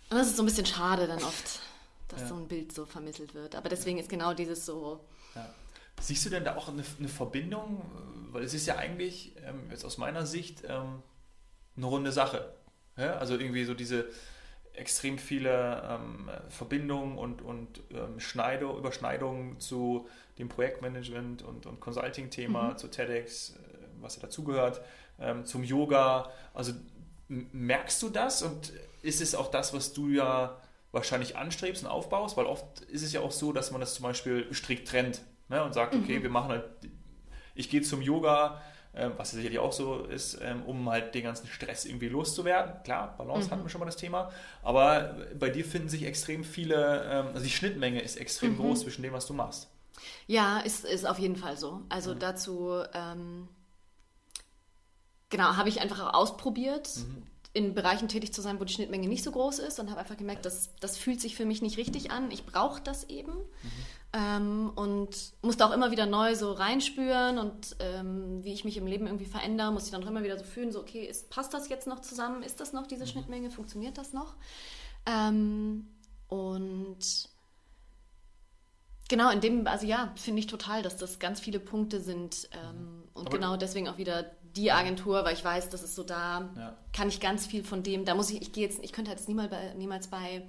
und das ist so ein bisschen schade dann oft, dass so ein Bild so vermittelt wird. Aber deswegen ist genau dieses so. Siehst du denn da auch eine, eine Verbindung? Weil es ist ja eigentlich, ähm, jetzt aus meiner Sicht, ähm, eine runde Sache. Ja? Also irgendwie so diese extrem viele ähm, Verbindungen und, und ähm, Schneidung, Überschneidungen zu dem Projektmanagement und, und Consulting-Thema, Mhm. zu TEDx, äh, was ja dazugehört, ähm, zum Yoga. Also merkst du das und ist es auch das, was du ja wahrscheinlich anstrebst und aufbaust? Weil oft ist es ja auch so, dass man das zum Beispiel strikt trennt ne? und sagt, okay, wir machen halt, ich gehe zum Yoga, ähm, was ja sicherlich auch so ist, ähm, um halt den ganzen Stress irgendwie loszuwerden. Klar, Balance hatten wir schon mal das Thema, aber bei dir finden sich extrem viele, ähm, also die Schnittmenge ist extrem Mhm. groß zwischen dem, was du machst. Ja, ist, ist auf jeden Fall so. Also Mhm. dazu, ähm, genau, habe ich einfach auch ausprobiert, Mhm. In Bereichen tätig zu sein, wo die Schnittmenge nicht so groß ist und habe einfach gemerkt, das, das fühlt sich für mich nicht richtig an. Ich brauche das eben. Ähm, und musste auch immer wieder neu so reinspüren und ähm, wie ich mich im Leben irgendwie verändere, muss ich dann auch immer wieder so fühlen, so okay, ist, passt das jetzt noch zusammen? Ist das noch diese Schnittmenge? Funktioniert das noch? Ähm, und Genau, in dem, also ja, finde ich total, dass das ganz viele Punkte sind. Ähm, und Aber- genau deswegen auch wieder die Agentur, weil ich weiß, das ist so da, Ja. kann ich ganz viel von dem, da muss ich, ich gehe jetzt, ich könnte jetzt niemals bei, niemals bei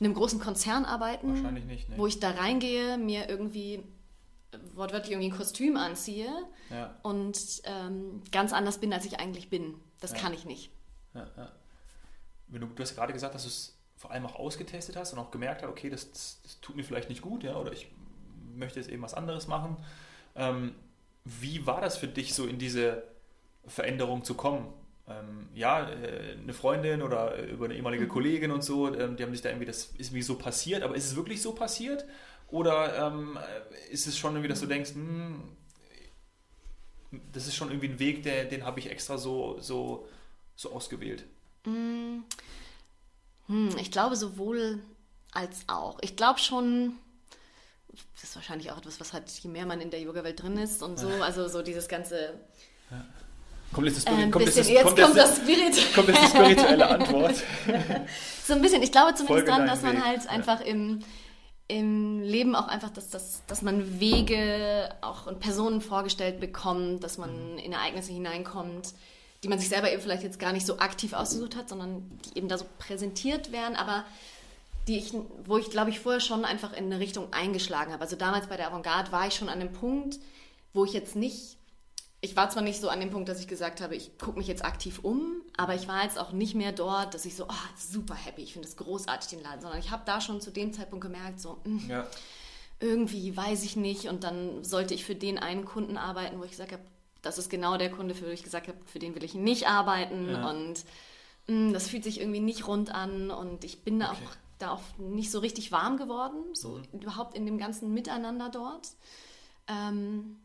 einem großen Konzern arbeiten, Wahrscheinlich nicht, ne? wo ich da reingehe, mir irgendwie wortwörtlich irgendwie ein Kostüm anziehe Ja, und ähm, ganz anders bin, als ich eigentlich bin. Das Ja. kann ich nicht. du, du hast gerade gesagt, dass du es vor allem auch ausgetestet hast und auch gemerkt hast, okay, das, das, das tut mir vielleicht nicht gut, ja, oder ich möchte jetzt eben was anderes machen. Ähm, wie war das für dich, so in diese Veränderung zu kommen? Ähm, ja, äh, eine Freundin oder über eine ehemalige mhm. Kollegin und so, ähm, die haben sich da irgendwie, das ist wie so passiert, aber ist es wirklich so passiert? Oder ähm, ist es schon irgendwie, dass du denkst, hm, das ist schon irgendwie ein Weg, der, den habe ich extra so, so, so ausgewählt? Mm. Hm, ich glaube sowohl als auch. Ich glaube schon, das ist wahrscheinlich auch etwas, was halt, je mehr man in der Yoga-Welt drin ist und so, also so dieses ganze. Ja. Kommt jetzt, das, ähm, kommt bisschen, das, jetzt kommt kommt das, das Spirit. kommt jetzt die spirituelle Antwort. so ein bisschen. Ich glaube zumindest deinen dass man Weg. halt Ja. einfach im, im Leben auch einfach, dass, dass, dass man Wege auch und Personen vorgestellt bekommt, dass man Mhm. in Ereignisse hineinkommt, die man sich selber eben vielleicht jetzt gar nicht so aktiv ausgesucht hat, sondern die eben da so präsentiert werden, aber die ich, wo ich glaube ich vorher schon einfach in eine Richtung eingeschlagen habe. Also damals bei der Avantgarde war ich schon an dem Punkt, wo ich jetzt nicht, ich war zwar nicht so an dem Punkt, dass ich gesagt habe, ich gucke mich jetzt aktiv um, aber ich war jetzt auch nicht mehr dort, dass ich so, oh, super happy, ich finde es großartig den Laden, sondern ich habe da schon zu dem Zeitpunkt gemerkt, so, mm, ja. irgendwie weiß ich nicht und dann sollte ich für den einen Kunden arbeiten, wo ich gesagt habe, das ist genau der Kunde, für den ich gesagt habe, für den will ich nicht arbeiten Ja. und mh, das fühlt sich irgendwie nicht rund an und ich bin da Okay. auch da auch nicht so richtig warm geworden, so Mhm. überhaupt in dem ganzen Miteinander dort. Ähm,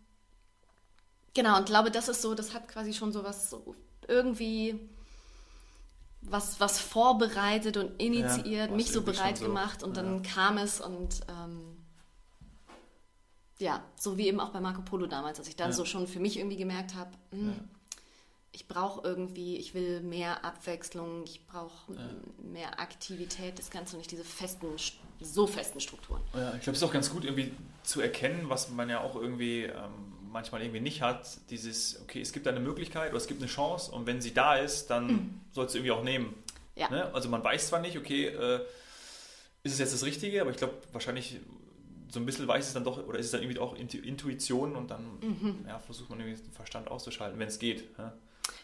genau, und glaube, das ist so, das hat quasi schon so was so irgendwie was, was vorbereitet und initiiert, was mich so bereit so, gemacht und dann kam es und ähm, ja, so wie eben auch bei Marco Polo damals, dass ich dann Ja. so schon für mich irgendwie gemerkt habe, hm, Ja. Ich brauche irgendwie, ich will mehr Abwechslung, ich brauche mehr Aktivität, das Ganze und nicht diese festen, so festen Strukturen. Ja, ich glaube, es ist auch ganz gut irgendwie zu erkennen, was man ja auch irgendwie ähm, manchmal irgendwie nicht hat. Dieses, okay, es gibt eine Möglichkeit oder es gibt eine Chance und wenn sie da ist, dann sollst du irgendwie auch nehmen. Mhm. Ja. Ne? Also man weiß zwar nicht, okay, äh, ist es jetzt das Richtige, aber ich glaube, wahrscheinlich so ein bisschen weiß es dann doch, oder ist es dann irgendwie auch Intu- Intuition und dann Mhm. ja, versucht man irgendwie den Verstand auszuschalten, wenn es geht. Ja?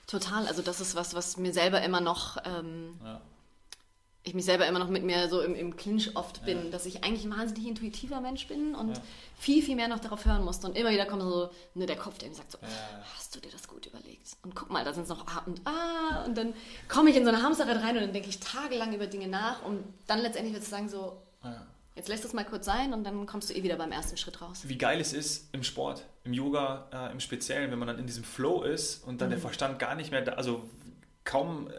Total, also das ist was, was mir selber immer noch, ähm, Ja. ich mich selber immer noch mit mir so im, im Clinch oft bin, dass ich eigentlich ein wahnsinnig intuitiver Mensch bin und Ja. viel, viel mehr noch darauf hören musste. Und immer wieder kommt so ne, der Kopf, der mir sagt so, Ja. hast du dir das gut überlegt? Und guck mal, da sind es noch A und A und dann komme ich in so eine Hamsterrad rein und dann denke ich tagelang über Dinge nach und dann letztendlich wird es sagen so, Ja. Jetzt lässt es mal kurz sein und dann kommst du eh wieder beim ersten Schritt raus. wie geil es ist im Sport, im Yoga äh, im Speziellen, wenn man dann in diesem Flow ist und dann der Verstand gar nicht mehr da, also kaum äh,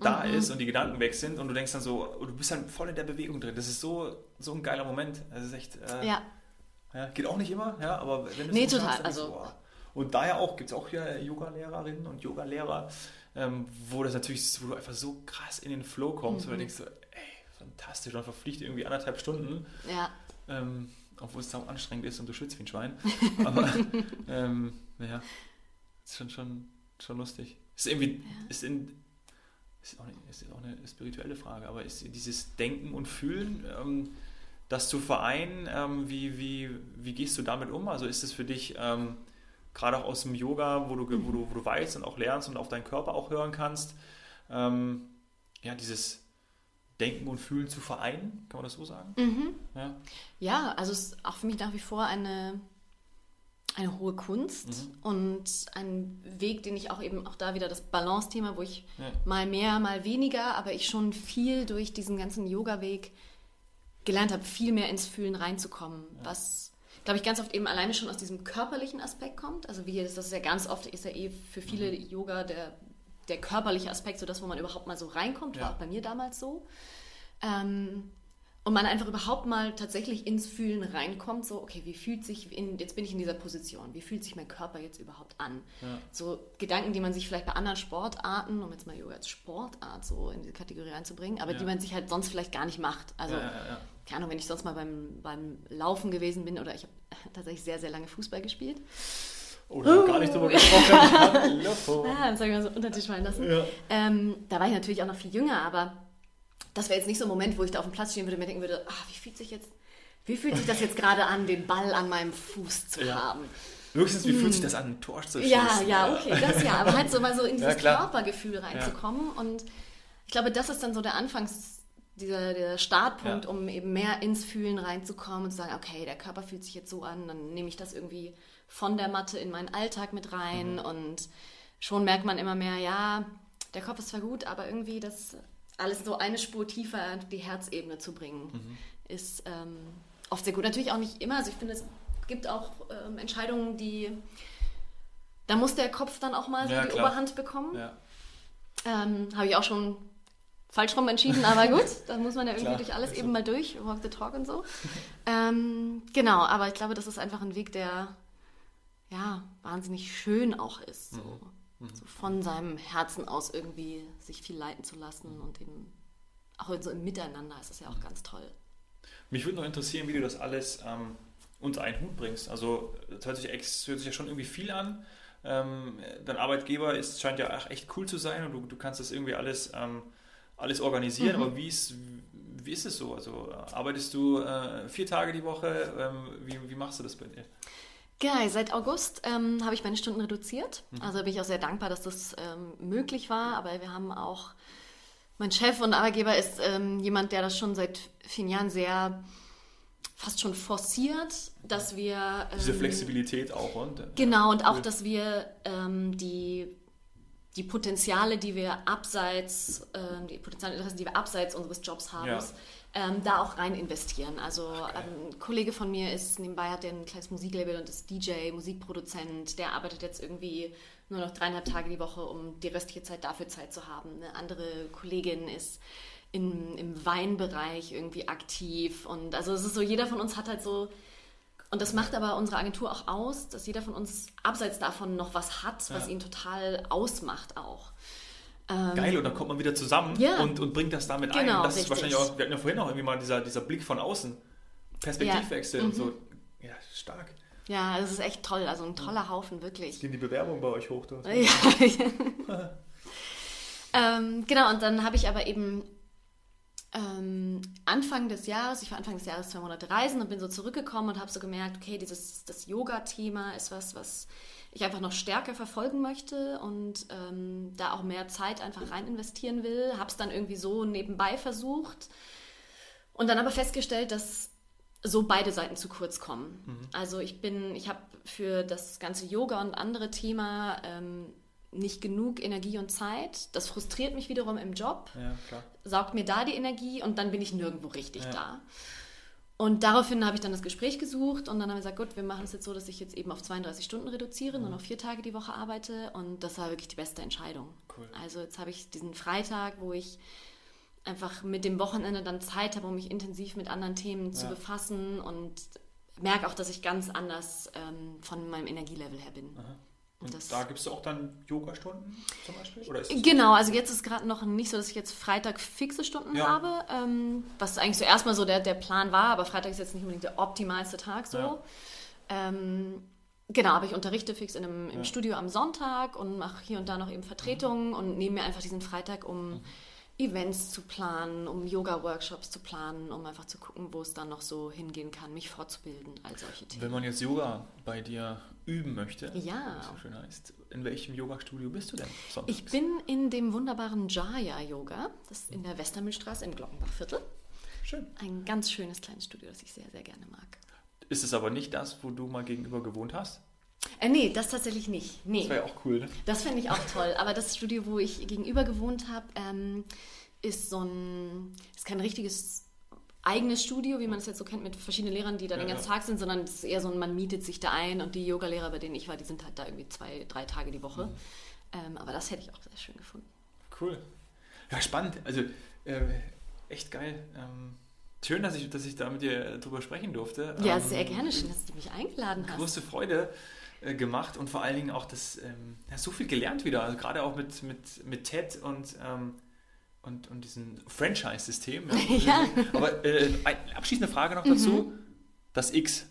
da ist und die Gedanken weg sind und du denkst dann so, du bist dann voll in der Bewegung drin. Das ist so, so ein geiler Moment. Das ist echt, äh, Ja, ja, geht auch nicht immer, ja, aber wenn du Nee, es so total, schaffst, also- boah. Und daher auch gibt es auch hier Yoga-Lehrerinnen und Yoga-Lehrer, ähm, wo das natürlich, wo du einfach so krass in den Flow kommst, Mhm. wo du denkst so, fantastisch, dann verpflichtet irgendwie anderthalb Stunden. ja. Ähm, obwohl es sau anstrengend ist und du schwitzt wie ein Schwein. Aber ähm, naja, ist schon, schon, schon lustig. Ist irgendwie, ist, in, ist, auch eine, ist auch eine spirituelle Frage, aber ist dieses Denken und Fühlen, ähm, das zu vereinen, ähm, wie, wie, wie gehst du damit um? Also ist es für dich ähm, gerade auch aus dem Yoga, wo du, wo, du, wo du weißt und auch lernst und auf deinen Körper auch hören kannst, ähm, ja, dieses Denken und Fühlen zu vereinen, kann man das so sagen? Mhm. Ja. Ja, also es ist auch für mich nach wie vor eine, eine hohe Kunst Mhm. und ein Weg, den ich auch eben auch da wieder das Balance-Thema, wo ich Ja. mal mehr, mal weniger, aber ich schon viel durch diesen ganzen Yoga-Weg gelernt habe, viel mehr ins Fühlen reinzukommen, was glaube ich ganz oft eben alleine schon aus diesem körperlichen Aspekt kommt. Also wie das ist ja ganz oft ist ja eh für viele Mhm. Yoga der, der körperliche Aspekt, so das, wo man überhaupt mal so reinkommt, Ja. war auch bei mir damals so. Ähm, und man einfach überhaupt mal tatsächlich ins Fühlen reinkommt, so, okay, wie fühlt sich, in, jetzt bin ich in dieser Position, wie fühlt sich mein Körper jetzt überhaupt an? Ja. So Gedanken, die man sich vielleicht bei anderen Sportarten, um jetzt mal Yoga als Sportart so in diese Kategorie reinzubringen, aber Ja. die man sich halt sonst vielleicht gar nicht macht. Also, Ja, keine Ahnung, wenn ich sonst mal beim, beim Laufen gewesen bin oder ich habe tatsächlich sehr, sehr lange Fußball gespielt. Oh, da haben wir gar nicht drüber gesprochen. Hallo. Ah, das habe ich mal so unter Tisch fallen lassen. Ja. Ähm, da war ich natürlich auch noch viel jünger, aber das wäre jetzt nicht so ein Moment, wo ich da auf dem Platz stehen würde und mir denken würde, ah, wie fühlt sich jetzt, wie fühlt sich das jetzt gerade an, den Ball an meinem Fuß zu Ja. haben? Höchstens, wie fühlt sich das an, ein Tor zu schießen? Hm. Ja, ja, okay, das ja, aber halt so mal so in Ja, dieses klar. Körpergefühl reinzukommen und ich glaube, das ist dann so der Anfangs, dieser, der Startpunkt, ja. um eben mehr ins Fühlen reinzukommen und zu sagen, okay, der Körper fühlt sich jetzt so an, dann nehme ich das irgendwie von der Matte in meinen Alltag mit rein mhm. und schon merkt man immer mehr, ja, der Kopf ist zwar gut, aber irgendwie das alles so eine Spur tiefer die Herzebene zu bringen, mhm. ist ähm, oft sehr gut. Natürlich auch nicht immer. Also ich finde, es gibt auch ähm, Entscheidungen, die da muss der Kopf dann auch mal ja, die klar. Oberhand bekommen. Ja. Ähm, Habe ich auch schon falsch rum entschieden, aber gut, da muss man ja irgendwie Klar, durch alles also. eben mal durch, walk the talk und so. ähm, genau, aber ich glaube, das ist einfach ein Weg, der ja wahnsinnig schön auch ist, so, mhm. mhm. so von seinem Herzen aus irgendwie sich viel leiten zu lassen mhm. und eben auch so im Miteinander ist das ja auch mhm. ganz toll. Mich würde noch interessieren, wie du das alles ähm, unter einen Hut bringst. Also, das hört sich, hört sich ja schon irgendwie viel an. Ähm, dein Arbeitgeber ist, scheint ja echt cool zu sein und du, du kannst das irgendwie alles ähm, alles organisieren, mhm. aber wie ist, wie ist es so? Also arbeitest du äh, vier Tage die Woche? Ähm, wie, wie machst du das bei dir? Genau, seit August ähm, habe ich meine Stunden reduziert. Mhm. Also bin ich auch sehr dankbar, dass das ähm, möglich war. Aber wir haben auch, mein Chef und Arbeitgeber ist ähm, jemand, der das schon seit vielen Jahren sehr fast schon forciert, dass wir. Diese ähm, Flexibilität auch und. Genau, und auch, dass wir ähm, die die Potenziale, die wir abseits, äh, die Potenziale Interessen, die wir abseits unseres Jobs haben, ja. Ähm, da auch rein investieren. Also okay. ähm, ein Kollege von mir ist nebenbei hat ein kleines Musiklabel und ist DJ, Musikproduzent. Der arbeitet jetzt irgendwie nur noch dreieinhalb Tage die Woche, um die restliche Zeit dafür Zeit zu haben. Eine andere Kollegin ist in, im Weinbereich irgendwie aktiv und also es ist so, jeder von uns hat halt so und das macht aber unsere Agentur auch aus, dass jeder von uns abseits davon noch was hat, was ja. ihn total ausmacht auch. Ähm, Geil, und dann kommt man wieder zusammen ja. und, und bringt das damit genau, ein. Und das richtig. ist wahrscheinlich auch, wir hatten ja vorhin auch irgendwie mal dieser, dieser Blick von außen, Perspektivwechsel ja. und mhm. so. Ja, stark. Ja, das ist echt toll, also ein toller Haufen, wirklich. Gehen die Bewerbungen bei euch hoch? Ja. ähm, genau, und dann habe ich aber eben ähm, Anfang des Jahres, ich war Anfang des Jahres zwei Monate reisen und bin so zurückgekommen und habe so gemerkt, okay, dieses das Yoga-Thema ist was, was ich einfach noch stärker verfolgen möchte und ähm, da auch mehr Zeit einfach rein investieren will. Habe es dann irgendwie so nebenbei versucht und dann aber festgestellt, dass so beide Seiten zu kurz kommen. Mhm. Also ich bin, ich habe für das ganze Yoga und andere Thema ähm, nicht genug Energie und Zeit. Das frustriert mich wiederum im Job, ja, saugt mir da die Energie und dann bin ich nirgendwo richtig ja. da. Und daraufhin habe ich dann das Gespräch gesucht und dann haben wir gesagt, gut, wir machen es jetzt so, dass ich jetzt eben auf 32 Stunden reduziere, mhm. nur noch vier Tage die Woche arbeite und das war wirklich die beste Entscheidung. Cool. Also jetzt habe ich diesen Freitag, wo ich einfach mit dem Wochenende dann Zeit habe, um mich intensiv mit anderen Themen ja. zu befassen und merke auch, dass ich ganz anders ähm, von meinem Energielevel her bin. Aha. Und das, da gibst du auch dann Yoga-Stunden zum Beispiel? Oder genau, also jetzt ist gerade noch nicht so, dass ich jetzt Freitag fixe Stunden ja. habe, ähm, was eigentlich so erstmal so der, der Plan war, aber Freitag ist jetzt nicht unbedingt der optimalste Tag so. Ja. Ähm, genau, aber ich unterrichte fix in einem, im ja. Studio am Sonntag und mache hier und da noch eben Vertretungen mhm. und nehme mir einfach diesen Freitag, um mhm. Events zu planen, um Yoga-Workshops zu planen, um einfach zu gucken, wo es dann noch so hingehen kann, mich fortzubilden, all solche Themen. Wenn man jetzt Yoga bei dir üben möchte, ja. so schön heißt, in welchem Yoga-Studio bist du denn sonst? Ich bin in dem wunderbaren Jaya-Yoga, das ist in der Westermühlstraße im Glockenbachviertel. Schön. Ein ganz schönes kleines Studio, das ich sehr, sehr gerne mag. Ist es aber nicht das, wo du mal gegenüber gewohnt hast? Äh, nee, das tatsächlich nicht. Nee. Das wäre ja auch cool, ne? Das fände ich auch toll. Aber das Studio, wo ich gegenüber gewohnt habe, ähm, ist so ein, ist kein richtiges eigenes Studio, wie man es jetzt so kennt, mit verschiedenen Lehrern, die da ja, den ganzen ja. Tag sind, sondern es ist eher so ein, man mietet sich da ein und die Yogalehrer, bei denen ich war, die sind halt da irgendwie zwei, drei Tage die Woche. Mhm. Ähm, aber das hätte ich auch sehr schön gefunden. Cool. Ja, spannend. Also äh, echt geil. Ähm, schön, dass ich, dass ich da mit dir drüber sprechen durfte. Ja, ähm, sehr gerne. Schön, dass du mich eingeladen hast. Große Freude. Äh, gemacht und vor allen Dingen auch das, ähm, ja, so viel gelernt wieder, also gerade auch mit, mit, mit TED und, ähm, und, und diesem Franchise-System. Ja. ja. Aber äh, eine abschließende Frage noch dazu, mhm. das X.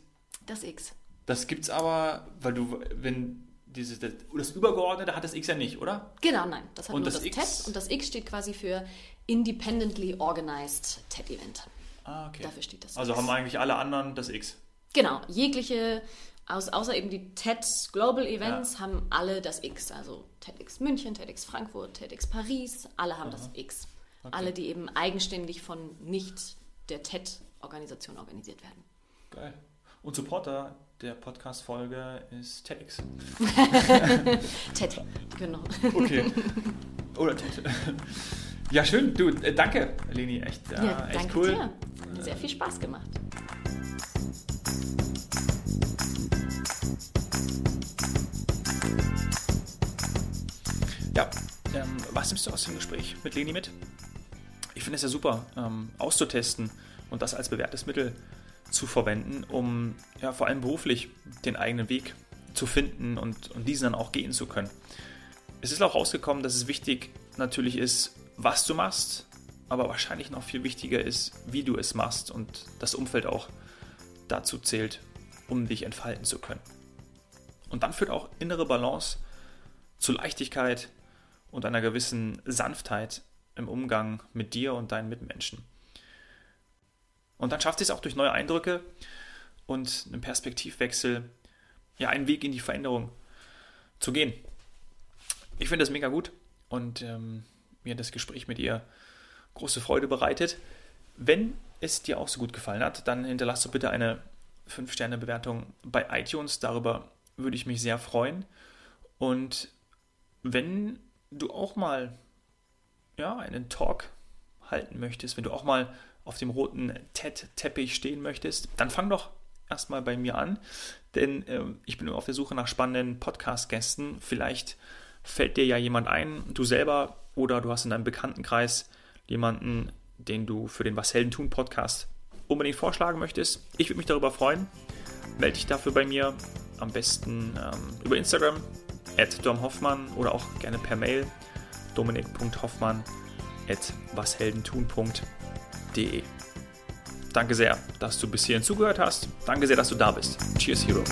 Das X. Das gibt es aber, weil du, wenn dieses, das, das Übergeordnete hat das X ja nicht, oder? Genau, nein. Das hat und nur das, das TED und das X steht quasi für Independently Organized TED Event. Ah, okay. Dafür steht das. Also X. haben eigentlich alle anderen das X. Genau, jegliche aus, außer eben die TED Global Events ja. haben alle das X. Also TEDx München, TEDx Frankfurt, TEDx Paris, alle haben Aha. das X. Okay. Alle, die eben eigenständig von nicht der TED-Organisation organisiert werden. Geil. Und Supporter der Podcast-Folge ist TEDx. TED, genau. Okay. Oder TED. Ja, schön. Du, äh, danke, Leni. Echt, äh, ja, echt cool. Dir. Sehr viel Spaß gemacht. Ja, ähm, was nimmst du aus dem Gespräch mit Leni mit? Ich finde es ja super, ähm, auszutesten und das als bewährtes Mittel zu verwenden, um ja, vor allem beruflich den eigenen Weg zu finden und, und diesen dann auch gehen zu können. Es ist auch rausgekommen, dass es wichtig natürlich ist, was du machst, aber wahrscheinlich noch viel wichtiger ist, wie du es machst und das Umfeld auch dazu zählt, um dich entfalten zu können. Und dann führt auch innere Balance zu Leichtigkeit und einer gewissen Sanftheit im Umgang mit dir und deinen Mitmenschen. Und dann schafft es auch durch neue Eindrücke und einen Perspektivwechsel, ja, einen Weg in die Veränderung zu gehen. Ich finde das mega gut und ähm, mir das Gespräch mit ihr große Freude bereitet. Wenn es dir auch so gut gefallen hat, dann hinterlass doch bitte eine 5-Sterne-Bewertung bei iTunes. Darüber würde ich mich sehr freuen. Und wenn du auch mal ja, einen Talk halten möchtest, wenn du auch mal auf dem roten TED-Teppich stehen möchtest, dann fang doch erstmal bei mir an, denn äh, ich bin auf der Suche nach spannenden Podcast-Gästen. Vielleicht fällt dir ja jemand ein, du selber oder du hast in deinem Bekanntenkreis jemanden, den du für den Was Helden tun Podcast unbedingt vorschlagen möchtest. Ich würde mich darüber freuen. Melde dich dafür bei mir am besten ähm, über Instagram at domhoffmann oder auch gerne per Mail dominik.hoffmann at washeldentun.de. Danke sehr, dass du bis hierhin zugehört hast. Danke sehr, dass du da bist. Cheers, Hero.